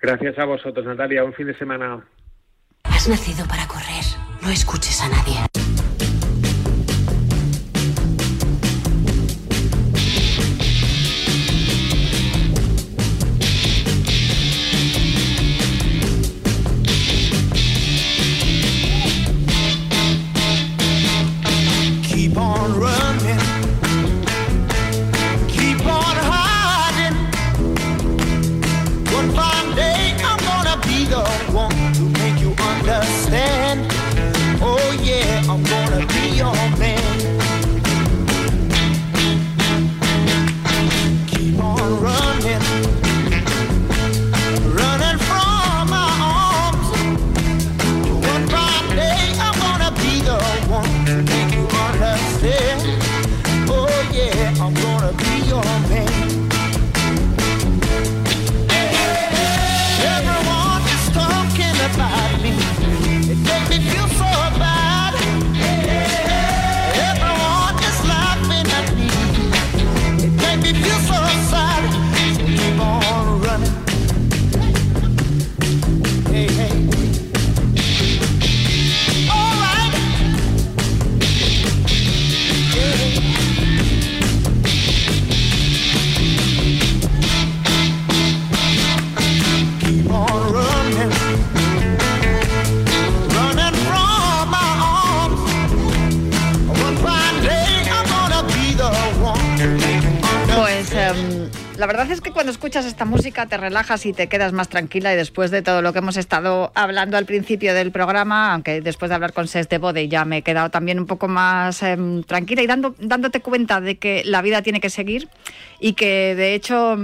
Gracias a vosotros, Natalia. Un fin de semana. Has nacido para correr. No escuches a nadie. Esta música te relajas y te quedas más tranquila y después de todo lo que hemos estado hablando al principio del programa, aunque después de hablar con Ses de Bode ya me he quedado también un poco más um, tranquila y dando, dándote cuenta de que la vida tiene que seguir y que de hecho...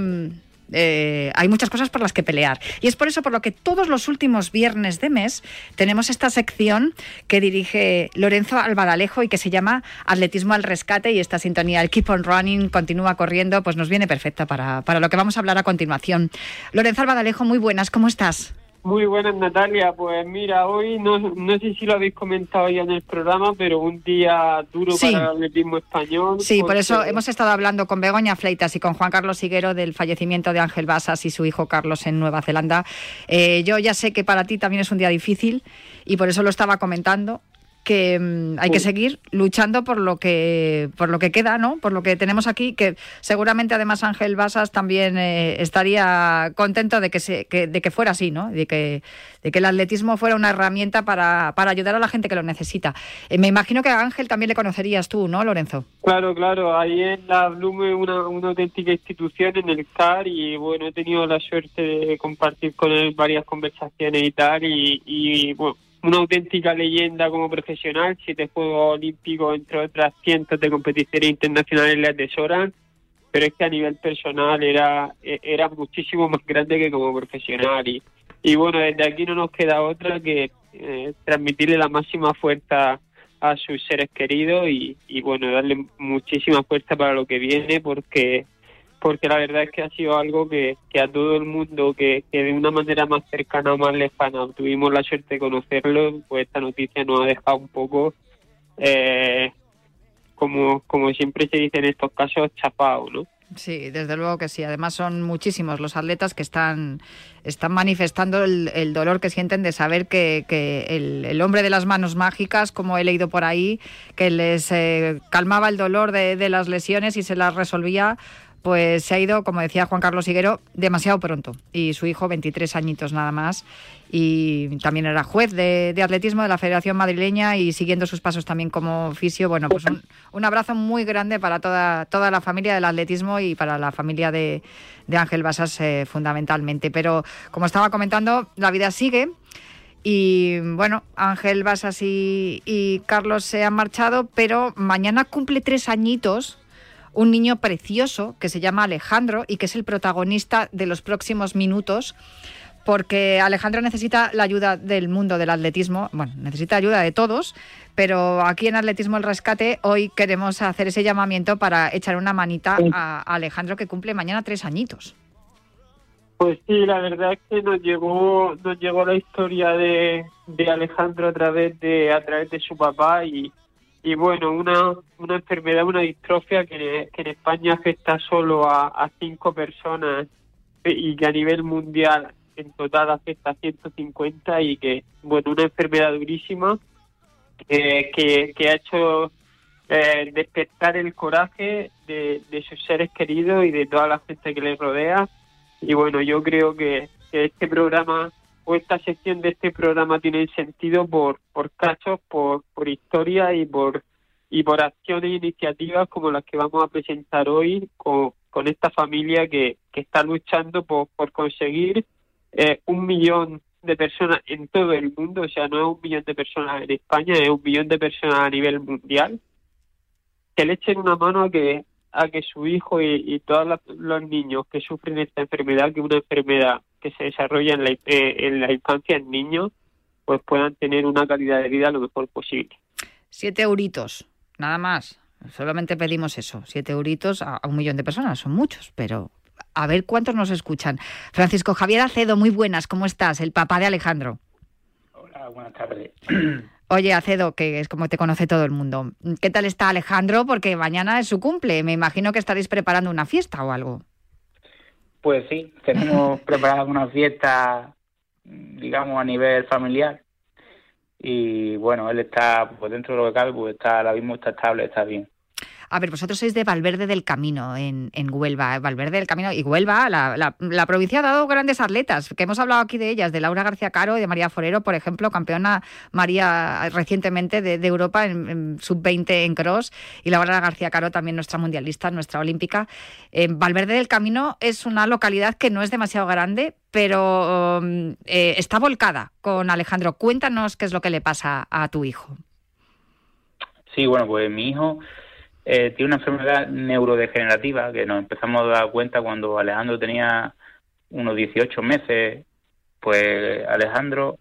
Eh, hay muchas cosas por las que pelear. Y es por eso por lo que todos los últimos viernes de mes tenemos esta sección que dirige Lorenzo Albadalejo y que se llama Atletismo al Rescate y esta sintonía, el Keep on Running, continúa corriendo, pues nos viene perfecta para, para lo que vamos a hablar a continuación. Lorenzo Albadalejo, muy buenas, ¿cómo estás? Muy buenas, Natalia. Pues mira, hoy no, no sé si lo habéis comentado ya en el programa, pero un día duro Sí. para el atletismo español. Sí, por eso hemos estado hablando con Begoña Fleitas y con Juan Carlos Higuero del fallecimiento de Ángel Basas y su hijo Carlos en Nueva Zelanda. Eh, yo ya sé que para ti también es un día difícil y por eso lo estaba comentando que mm, hay que seguir luchando por lo que por lo que queda, ¿no? Por lo que tenemos aquí, que seguramente además Ángel Basas también eh, estaría contento de que se que, de que fuera así, ¿no? De que de que el atletismo fuera una herramienta para, para ayudar a la gente que lo necesita. Eh, me imagino que a Ángel también le conocerías tú, ¿no, Lorenzo? Claro, claro. Ahí en la Blume una, una auténtica institución en el CAR y bueno, he tenido la suerte de compartir con él varias conversaciones y tal y, y bueno, una auténtica leyenda como profesional, siete Juegos Olímpicos, entre otras cientos de competiciones internacionales le atesoran, pero es que a nivel personal era, e- era muchísimo más grande que como profesional. Y, y bueno, desde aquí no nos queda otra que eh, transmitirle la máxima fuerza a sus seres queridos y, y bueno, darle muchísima fuerza para lo que viene porque porque la verdad es que ha sido algo que, que a todo el mundo que, que de una manera más cercana o más lejana tuvimos la suerte de conocerlo, pues esta noticia nos ha dejado un poco, eh, como, como siempre se dice en estos casos, chapado, ¿no? Sí, desde luego que sí. Además son muchísimos los atletas que están, están manifestando el, dolor que sienten de saber que, que el, el hombre de las manos mágicas, como he leído por ahí, que les eh, calmaba el dolor de, de las lesiones y se las resolvía, pues se ha ido, como decía Juan Carlos Higuero, demasiado pronto. Y su hijo, 23 añitos nada más. Y también era juez de, atletismo de la Federación Madrileña y siguiendo sus pasos también como oficio. Bueno, pues un, abrazo muy grande para toda, toda la familia del atletismo y para la familia de, Ángel Basas eh, fundamentalmente. Pero como estaba comentando, la vida sigue. Y bueno, Ángel Basas y, y Carlos se han marchado, pero mañana cumple tres añitos un niño precioso que se llama Alejandro y que es el protagonista de los próximos minutos porque Alejandro necesita la ayuda del mundo del atletismo, bueno, necesita ayuda de todos, pero aquí en Atletismo El Rescate hoy queremos hacer ese llamamiento para echar una manita a Alejandro que cumple mañana tres añitos. Pues sí, la verdad es que nos llegó, nos llegó la historia de, de Alejandro a través de, a través de su papá y, y bueno, una, una enfermedad, una distrofia que, en España afecta solo a, cinco personas y que a nivel mundial en total afecta a 150 y que, bueno, una enfermedad durísima que, que, ha hecho eh, despertar el coraje de, de, sus seres queridos y de toda la gente que les rodea. Y bueno, yo creo que este programa o esta sección de este programa tiene sentido por, por casos, por, por historia y por y por acciones e iniciativas como las que vamos a presentar hoy con, con esta familia que, que está luchando por, por conseguir eh, un millón de personas en todo el mundo, o sea, no es un millón de personas en España, es un millón de personas a nivel mundial, que le echen una mano a que a que su hijo y, todos los niños que sufren esta enfermedad, que es una enfermedad que se desarrolla en la, eh, en la infancia en niños, pues puedan tener una calidad de vida lo mejor posible. Siete euritos, nada más. Solamente pedimos eso, siete euritos a, un millón de personas, son muchos, pero a ver cuántos nos escuchan. Francisco Javier Acedo, muy buenas, ¿cómo estás? El papá de Alejandro. Hola, buenas tardes. [CLEARS THROAT] Oye, Acedo, que es como te conoce todo el mundo. ¿Qué tal está Alejandro? Porque mañana es su cumple. Me imagino que estaréis preparando una fiesta o algo. Pues sí, tenemos [LAUGHS] preparado una fiesta, digamos, a nivel familiar. Y bueno, él está, pues dentro de lo que cabe, pues está ahora mismo está estable, está bien. A ver, vosotros sois de Valverde del Camino, en, en Huelva. Valverde del Camino y Huelva, la, provincia ha dado grandes atletas, que hemos hablado aquí de ellas, de Laura García Caro y de María Forero, por ejemplo, campeona María recientemente de, Europa en, sub-20 en cross, y Laura García Caro también nuestra mundialista, nuestra olímpica. Valverde del Camino es una localidad que no es demasiado grande, pero um, eh, está volcada con Alejandro. Cuéntanos qué es lo que le pasa a tu hijo. Sí, bueno, pues mi hijo eh, tiene una enfermedad neurodegenerativa que nos empezamos a dar cuenta cuando Alejandro tenía unos 18 meses. Pues Alejandro,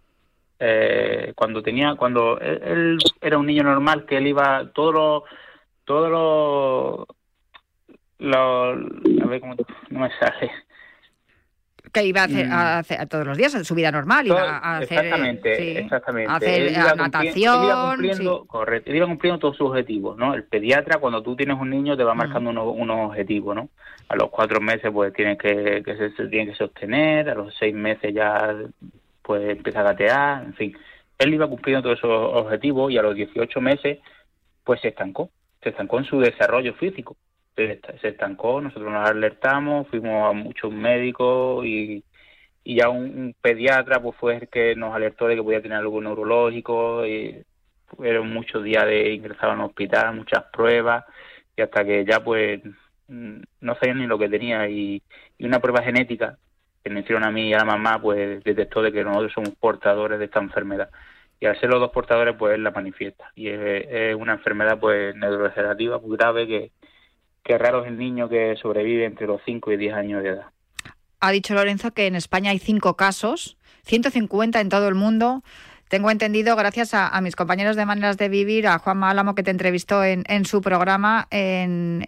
eh, cuando tenía, cuando él, era un niño normal, que él iba todos los, todos los, los, a ver cómo no me sale que iba a hacer, a mm. hacer todos los días su vida normal, iba a hacer, exactamente, exactamente. hacer natación, iba cumpliendo, correcto, iba cumpliendo todos sus objetivos, ¿no? El pediatra cuando tú tienes un niño te va marcando unos, objetivos, ¿no? A los cuatro meses pues tienes que, que se, tiene que sostener, a los seis meses ya pues empieza a gatear, en fin. Él iba cumpliendo todos esos objetivos y a los 18 meses pues se estancó, se estancó en su desarrollo físico se, estancó, nosotros nos alertamos, fuimos a muchos médicos y, y ya un, pediatra pues fue el que nos alertó de que podía tener algo neurológico y fueron muchos días de ingresar en el hospital, muchas pruebas y hasta que ya pues mm, no sabían ni lo que tenía y, una prueba genética que me hicieron a mí y a la mamá pues detectó de que nosotros somos portadores de esta enfermedad. Y al ser los dos portadores pues la manifiesta. Y es, es una enfermedad pues neurodegenerativa muy grave que que raro es el niño que sobrevive entre los 5 y 10 años de edad. Ha dicho Lorenzo que en España hay 5 casos, 150 en todo el mundo. Tengo entendido, gracias a, mis compañeros de Maneras de Vivir, a Juan Álamo, que te entrevistó en, su programa en,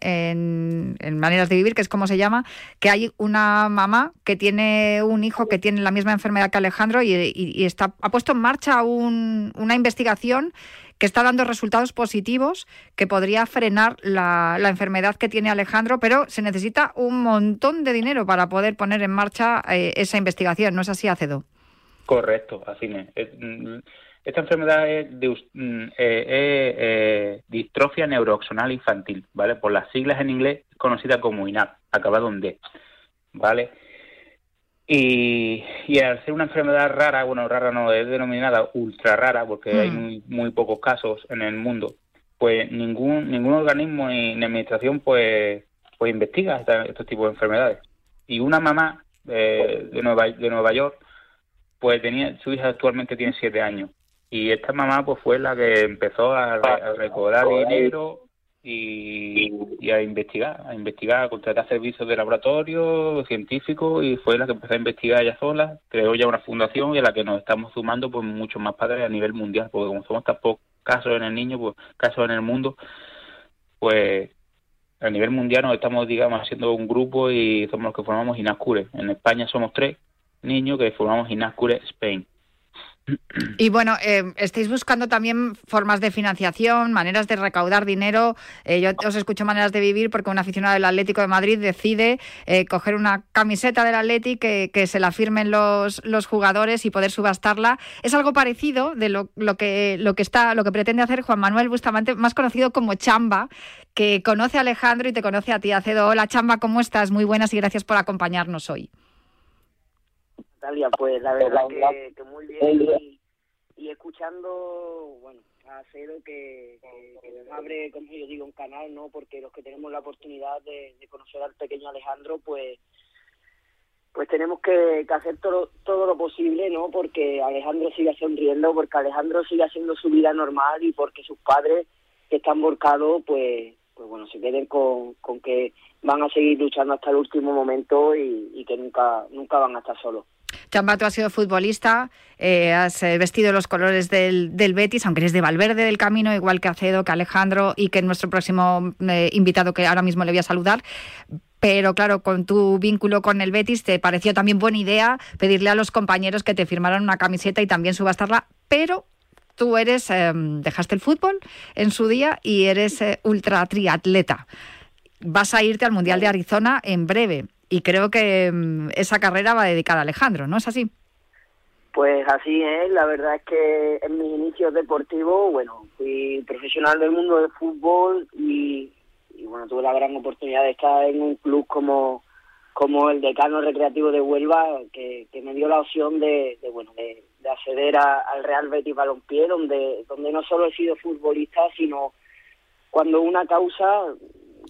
Maneras de Vivir, que es como se llama, que hay una mamá que tiene un hijo que tiene la misma enfermedad que Alejandro y, está, ha puesto en marcha una investigación que está dando resultados positivos, que podría frenar la, enfermedad que tiene Alejandro, pero se necesita un montón de dinero para poder poner en marcha eh, esa investigación. ¿No es así, Acedo? Correcto, así es. Esta enfermedad es de, mm, eh, eh, distrofia neuroaxonal infantil, ¿vale? Por las siglas en inglés conocida como INAP, acabado en D, ¿vale? Y, y al ser una enfermedad rara, bueno, rara no, es denominada ultra rara, porque hay Mm. muy, muy pocos casos en el mundo, pues ningún ningún organismo ni, ni administración pues pues investiga esta- estos tipos de enfermedades. Y una mamá eh, de Nueva de Nueva York, pues tenía su hija actualmente tiene siete años y esta mamá pues fue la que empezó a, a recaudar dinero y, y a investigar, a investigar, a contratar servicios de laboratorio científicos y fue la que empezó a investigar ella sola, creó ya una fundación y a la que nos estamos sumando pues muchos más padres a nivel mundial, porque como somos tan pocos casos en el niño, pues casos en el mundo, pues a nivel mundial nos estamos, digamos, haciendo un grupo y somos los que formamos Inascure. En España somos tres niños que formamos Inascure Spain. Y bueno, eh, estáis buscando también formas de financiación, maneras de recaudar dinero. Eh, yo os escucho maneras de vivir porque un aficionado del Atlético de Madrid decide eh, coger una camiseta del Atlético que, que se la firmen los, los jugadores y poder subastarla. Es algo parecido de lo, lo que lo que está lo que pretende hacer Juan Manuel Bustamante, más conocido como Chamba, que conoce a Alejandro y te conoce a ti, Acedo. Hola Chamba, ¿cómo estás? Muy buenas y gracias por acompañarnos hoy. Natalia, pues la [LAUGHS] verdad que, que muy bien y, y escuchando, bueno, a Cedo que, que, que nos abre, como yo digo, un canal, ¿no? Porque los que tenemos la oportunidad de, de conocer al pequeño Alejandro, pues pues tenemos que, que hacer todo, todo lo posible, ¿no? Porque Alejandro siga sonriendo, porque Alejandro siga haciendo su vida normal y porque sus padres que están volcados, pues, pues bueno, se queden con, con que van a seguir luchando hasta el último momento y, y que nunca, nunca van a estar solos. Chamba, tú has sido futbolista, eh, has eh, vestido los colores del, del, Betis, aunque eres de Valverde del Camino, igual que Acedo, que Alejandro y que nuestro próximo eh, invitado que ahora mismo le voy a saludar. Pero claro, con tu vínculo con el Betis, te pareció también buena idea pedirle a los compañeros que te firmaran una camiseta y también subastarla, pero tú eres, eh, dejaste el fútbol en su día y eres ultra triatleta. Vas a irte al Mundial de Arizona en breve y creo que um, esa carrera va dedicada a Alejandro, ¿no es así? Pues así es, la verdad es que en mis inicios deportivos, bueno, fui profesional del mundo del fútbol y, bueno, tuve la gran oportunidad de estar en un club como como el Decano Recreativo de Huelva, que, que me dio la opción de, bueno, de, de acceder al Real Betis Balompié, donde, donde no solo he sido futbolista, sino cuando una causa,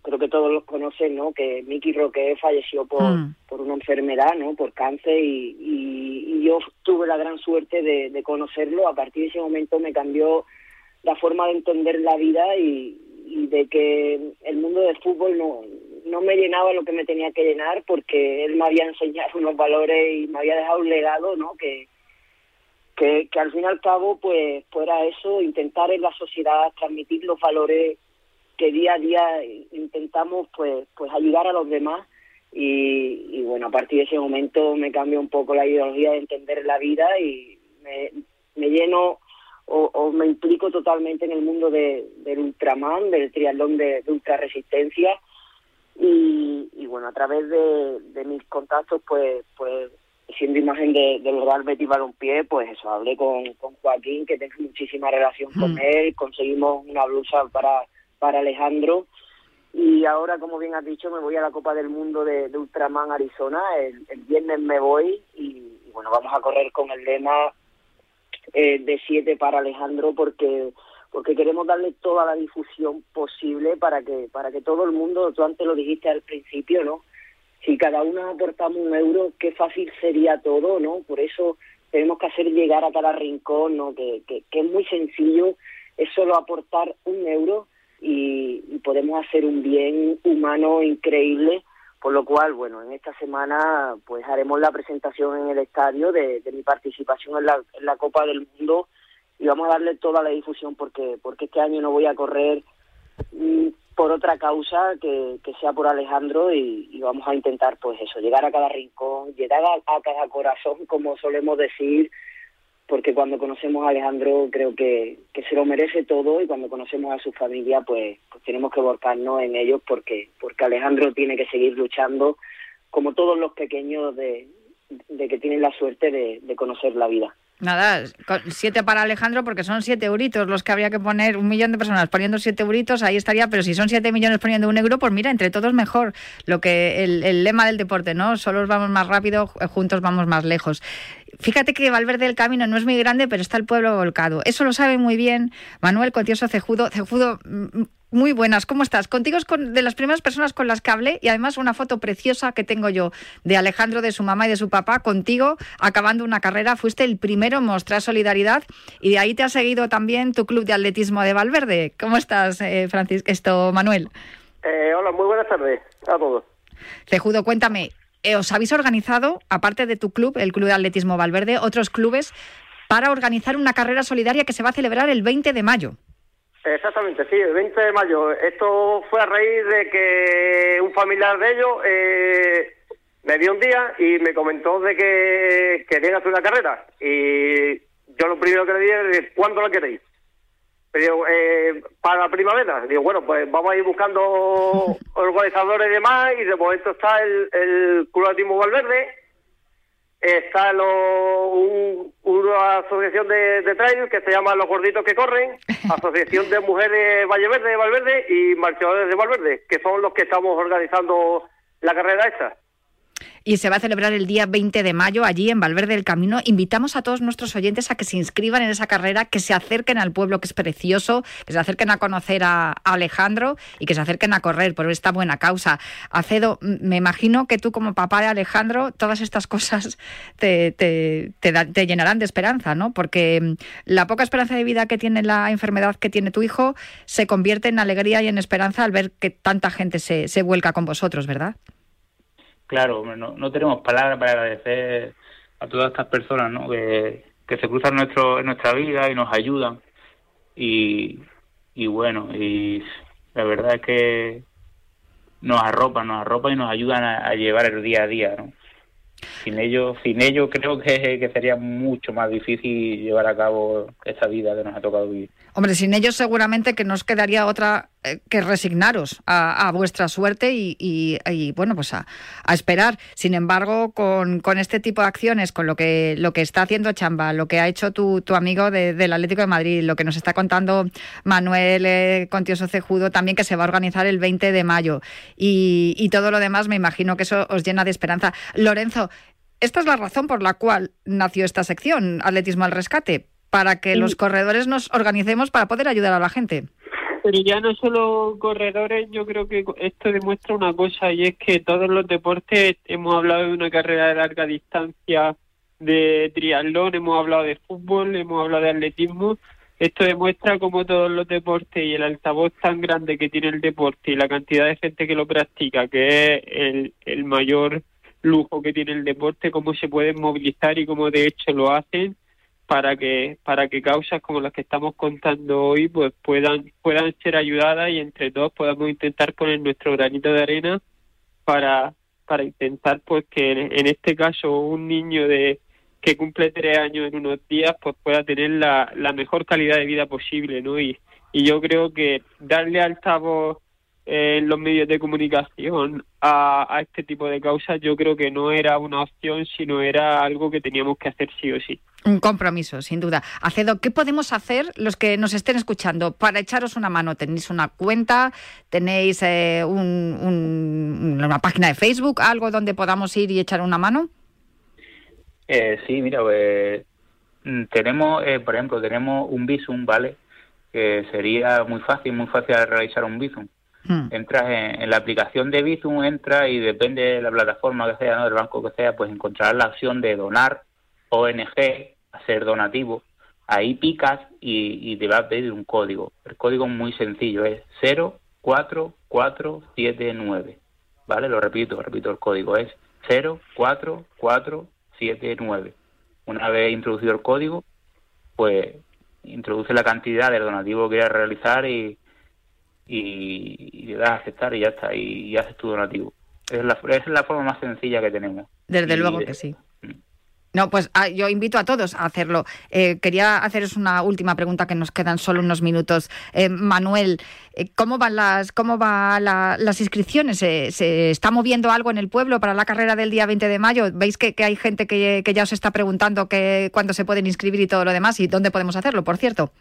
creo que todos los conocen, ¿no? Que Miki Roque falleció por, mm. por una enfermedad, ¿no? Por cáncer y, y, y, yo tuve la gran suerte de, de conocerlo. A partir de ese momento me cambió la forma de entender la vida y, y de que el mundo del fútbol no, no me llenaba lo que me tenía que llenar porque él me había enseñado [LAUGHS] unos valores y me había dejado un legado, ¿no? Que, que, que al fin y al cabo pues fuera eso, intentar en la sociedad transmitir los valores que día a día intentamos pues pues ayudar a los demás y, y bueno, a partir de ese momento me cambió un poco la ideología de entender la vida y me, me lleno o, o, me implico totalmente en el mundo de, del ultraman, del triatlón de, de ultra resistencia y, y, bueno, a través de, de, mis contactos, pues pues siendo imagen de, del Real Betis Balompié, pues eso, hablé con, con Joaquín, que tengo muchísima relación mm. con él, conseguimos una blusa para, para Alejandro y ahora, como bien has dicho, me voy a la Copa del Mundo de, Ultraman Arizona, el, viernes me voy y, bueno, vamos a correr con el lema eh, de siete para Alejandro porque porque queremos darle toda la difusión posible para que para que todo el mundo, tú antes lo dijiste al principio, ¿no? Si cada uno aportamos un euro, qué fácil sería todo, ¿no? Por eso tenemos que hacer llegar a cada rincón, ¿no? Que, que es muy sencillo, es solo aportar un euro y, y podemos hacer un bien humano increíble por lo cual, bueno, en esta semana pues haremos la presentación en el estadio de, mi participación en la, Copa del Mundo y vamos a darle toda la difusión porque porque este año no voy a correr mm, por otra causa que, que sea por Alejandro y, y, vamos a intentar pues eso, llegar a cada rincón, llegar a, a cada corazón, como solemos decir, porque cuando conocemos a Alejandro creo que, que se lo merece todo y cuando conocemos a su familia pues, pues tenemos que volcarnos en ellos porque, porque Alejandro tiene que seguir luchando como todos los pequeños de, de que tienen la suerte de, de conocer la vida. Nada, siete para Alejandro porque son siete euritos los que habría que poner, un millón de personas poniendo siete euritos, ahí estaría, pero si son siete millones poniendo un euro, pues mira, entre todos mejor. Lo que el, el lema del deporte, ¿no? Solos vamos más rápido, juntos vamos más lejos. Fíjate que Valverde del Camino no es muy grande, pero está el pueblo volcado. Eso lo sabe muy bien Manuel Contioso Cejudo. Cejudo, mm, muy buenas, ¿cómo estás? Contigo es con, de las primeras personas con las que hablé y además una foto preciosa que tengo yo de Alejandro, de su mamá y de su papá contigo acabando una carrera. Fuiste el primero en mostrar solidaridad y de ahí te ha seguido también tu club de atletismo de Valverde. ¿Cómo estás, eh, Francisco? Esto, Manuel. Eh, hola, muy buenas tardes a todos. Cejudo, cuéntame, eh, ¿os habéis organizado, aparte de tu club, el Club de Atletismo Valverde, otros clubes para organizar una carrera solidaria que se va a celebrar el 20 de mayo? Exactamente, sí, el 20 de mayo. Esto fue a raíz de que un familiar de ellos eh, me vio un día y me comentó de que querían hacer una carrera. Y yo lo primero que le dije es, ¿cuándo la queréis? Pero, eh, para primavera. Digo, bueno, pues vamos a ir buscando organizadores y demás. Y de momento está el, el Club Atletismo Valverde, está lo, un, una asociación de, de trail que se llama Los Gorditos que Corren, [LAUGHS] Asociación de Mujeres Valle Verde de Valverde y Marchadores de Valverde, que son los que estamos organizando la carrera esta y se va a celebrar el día 20 de mayo allí en Valverde del Camino. Invitamos a todos nuestros oyentes a que se inscriban en esa carrera, que se acerquen al pueblo que es precioso, que se acerquen a conocer a, Alejandro y que se acerquen a correr por esta buena causa. Acedo, me imagino que tú como papá de Alejandro, todas estas cosas te, te, te, llenarán de esperanza, ¿no? Porque la poca esperanza de vida que tiene la enfermedad que tiene tu hijo se convierte en alegría y en esperanza al ver que tanta gente se, se vuelca con vosotros, ¿verdad? Claro, no, no tenemos palabras para agradecer a todas estas personas ¿no? que, que se cruzan nuestro, en nuestra vida y nos ayudan. Y, y bueno, y la verdad es que nos arropan, nos arropan y nos ayudan a, a llevar el día a día, ¿no? sin ellos, sin ellos creo que, que, sería mucho más difícil llevar a cabo esta vida que nos ha tocado vivir. Hombre, sin ellos seguramente que nos quedaría otra que resignaros a, vuestra suerte y, y, bueno, pues a, a, esperar. Sin embargo, con, con, este tipo de acciones, con lo que, lo que está haciendo Chamba, lo que ha hecho tu, tu amigo del Atlético de Madrid, lo que nos está contando Manuel eh, Contioso Cejudo, también que se va a organizar el 20 de mayo y, y todo lo demás, me imagino que eso os llena de esperanza. Lorenzo, esta es la razón por la cual nació esta sección, Atletismo al Rescate, para que los corredores nos organicemos para poder ayudar a la gente. Pero ya no solo corredores, yo creo que esto demuestra una cosa y es que todos los deportes, hemos hablado de una carrera de larga distancia, de triatlón, hemos hablado de fútbol, hemos hablado de atletismo, esto demuestra cómo todos los deportes y el altavoz tan grande que tiene el deporte y la cantidad de gente que lo practica, que es el, el mayor lujo que tiene el deporte, cómo se pueden movilizar y cómo de hecho lo hacen para que para que causas como las que estamos contando hoy pues puedan puedan ser ayudadas y entre todos podamos intentar poner nuestro granito de arena para para intentar pues que en, este caso un niño de que cumple tres años en unos días pues pueda tener la, la mejor calidad de vida posible no y, y yo creo que darle altavoz en los medios de comunicación a, este tipo de causas, yo creo que no era una opción, sino era algo que teníamos que hacer sí o sí. Un compromiso, sin duda. Acedo, ¿qué podemos hacer los que nos estén escuchando para echaros una mano? ¿Tenéis una cuenta? ¿Tenéis eh, una página de Facebook? ¿Algo donde podamos ir y echar una mano? Eh, sí, mira, pues, mm, tenemos, eh, por ejemplo, tenemos un Visum, ¿vale? Que sería muy fácil, muy fácil realizar un Visum Hmm. Entras en, la aplicación de Bizum, entra y depende de la plataforma que sea, ¿no? del banco que sea, pues encontrarás la opción de donar, ONG, hacer donativo. Ahí picas y, y te va a pedir un código. El código es muy sencillo, es 04479. ¿Vale? Lo repito, repito el código, es 04479. Una vez introducido el código, pues introduce la cantidad del donativo que quieras realizar y, y, le das a aceptar y ya está, y, y haces tu donativo. Es la, es la forma más sencilla que tenemos. Desde luego que sí. No, pues ah, yo invito a todos a hacerlo. Eh, quería haceros una última pregunta que nos quedan solo unos minutos. Eh, Manuel, eh, ¿cómo van las, cómo va las inscripciones? ¿Se, está moviendo algo en el pueblo para la carrera del día 20 de mayo? ¿Veis que, hay gente que, ya os está preguntando que, cuándo se pueden inscribir y todo lo demás? ¿Y dónde podemos hacerlo, por cierto?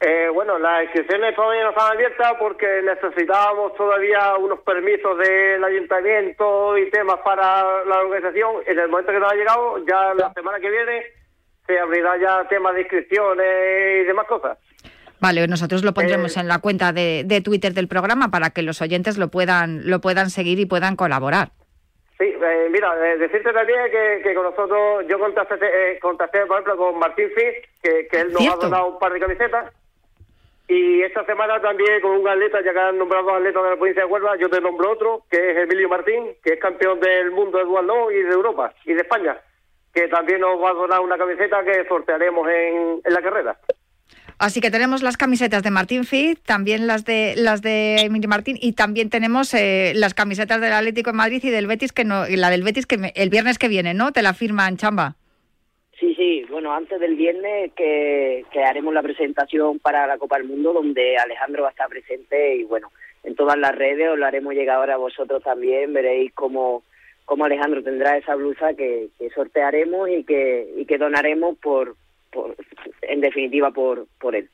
Eh, bueno, las inscripciones todavía no están abiertas porque necesitábamos todavía unos permisos del ayuntamiento y temas para la organización. En el momento que nos ha llegado, ya la semana que viene se abrirá ya temas de inscripciones y demás cosas. Vale, nosotros lo pondremos eh, en la cuenta de, Twitter del programa para que los oyentes lo puedan, lo puedan seguir y puedan colaborar. Sí, eh, mira, decirte también que, con nosotros, yo contacté, contacté, por ejemplo, con Martín Fitz, que, que él nos ha donado un par de camisetas. Y esta semana también con un atleta, ya que han nombrado atletas de la provincia de Huelva, yo te nombro otro, que es Emilio Martín, que es campeón del mundo de duatlón y de Europa y de España, que también nos va a donar una camiseta que sortearemos en, la carrera. Así que tenemos las camisetas de Martín Fit, también las de las de Emilio Martín y también tenemos eh, las camisetas del Atlético de Madrid y del Betis que no, la del Betis que el viernes que viene, ¿no? Te la firman Chamba. Sí, sí, bueno, antes del viernes que, haremos la presentación para la Copa del Mundo, donde Alejandro va a estar presente y bueno, en todas las redes os lo haremos llegar ahora a vosotros también, veréis cómo, cómo Alejandro tendrá esa blusa que, sortearemos y que, y que donaremos por, por en definitiva por, por él.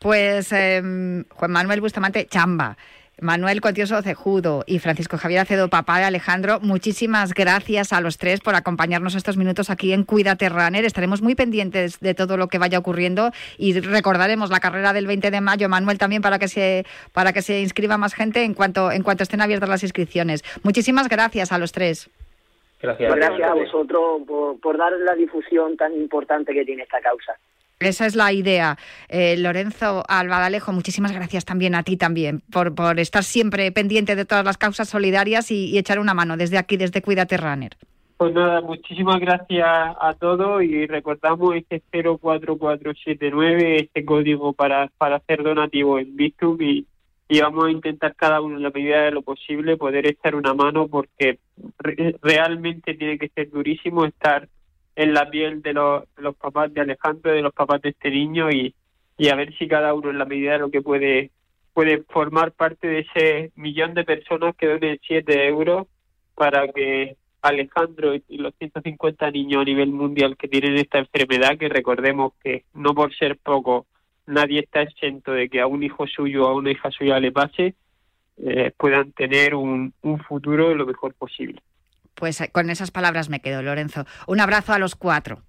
Pues em, Juan Manuel Bustamante, chamba. Manuel Cotioso Cejudo y Francisco Javier Acedo, papá de Alejandro, muchísimas gracias a los tres por acompañarnos estos minutos aquí en Cuídate Runner. Estaremos muy pendientes de todo lo que vaya ocurriendo y recordaremos la carrera del 20 de mayo, Manuel, también para que se, para que se inscriba más gente en cuanto, en cuanto estén abiertas las inscripciones. Muchísimas gracias a los tres. Gracias, gracias a vosotros por, por dar la difusión tan importante que tiene esta causa. Esa es la idea. Eh, Lorenzo Albadalejo, muchísimas gracias también a ti también por, por estar siempre pendiente de todas las causas solidarias y, echar una mano desde aquí, desde Cuídate Runner. Pues nada, muchísimas gracias a todos y recordamos este 04479, este código para, para hacer donativo en Bitum y, y vamos a intentar cada uno en la medida de lo posible poder echar una mano porque realmente tiene que ser durísimo estar en la piel de los, los papás de Alejandro, de los papás de este niño y, y a ver si cada uno en la medida de lo que puede puede formar parte de ese millón de personas que donen 7 euros para que Alejandro y los 150 niños a nivel mundial que tienen esta enfermedad, que recordemos que no por ser poco nadie está exento de que a un hijo suyo o a una hija suya le pase, eh, puedan tener un, un futuro lo mejor posible. Pues eh, con esas palabras me quedo, Lorenzo. Un abrazo a los cuatro.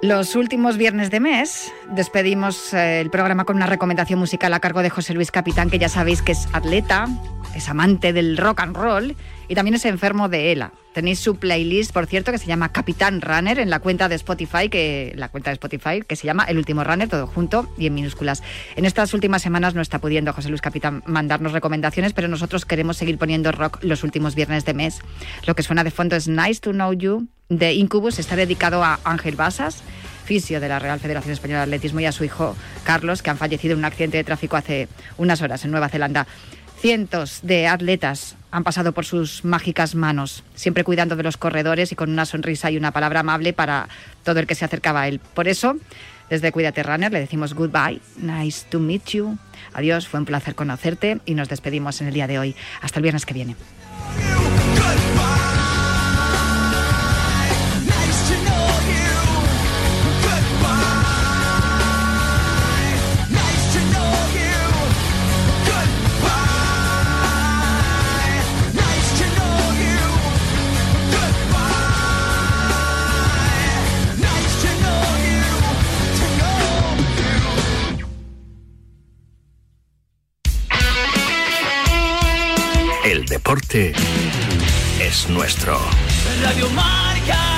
Los últimos viernes de mes despedimos eh, el programa con una recomendación musical a cargo de José Luis Capitán, que ya sabéis que es atleta, es amante del rock and roll y también es enfermo de ELA. Tenéis su playlist, por cierto, que se llama Capitán Runner en la cuenta de Spotify, que la cuenta de Spotify que se llama El último Runner, todo junto y en minúsculas. En estas últimas semanas no está pudiendo José Luis Capitán mandarnos recomendaciones, pero nosotros queremos seguir poniendo rock los últimos viernes de mes. Lo que suena de fondo es Nice to Know You de Incubus, está dedicado a Ángel Basas fisio de la Real Federación Española de Atletismo y a su hijo Carlos, que han fallecido en un accidente de tráfico hace unas horas en Nueva Zelanda. Cientos de atletas han pasado por sus mágicas manos, siempre cuidando de los corredores y con una sonrisa y una palabra amable para todo el que se acercaba a él. Por eso, desde Cuídate Runner le decimos goodbye, nice to meet you. Adiós, fue un placer conocerte y nos despedimos en el día de hoy. Hasta el viernes que viene. Deporte es nuestro. Radio Marca.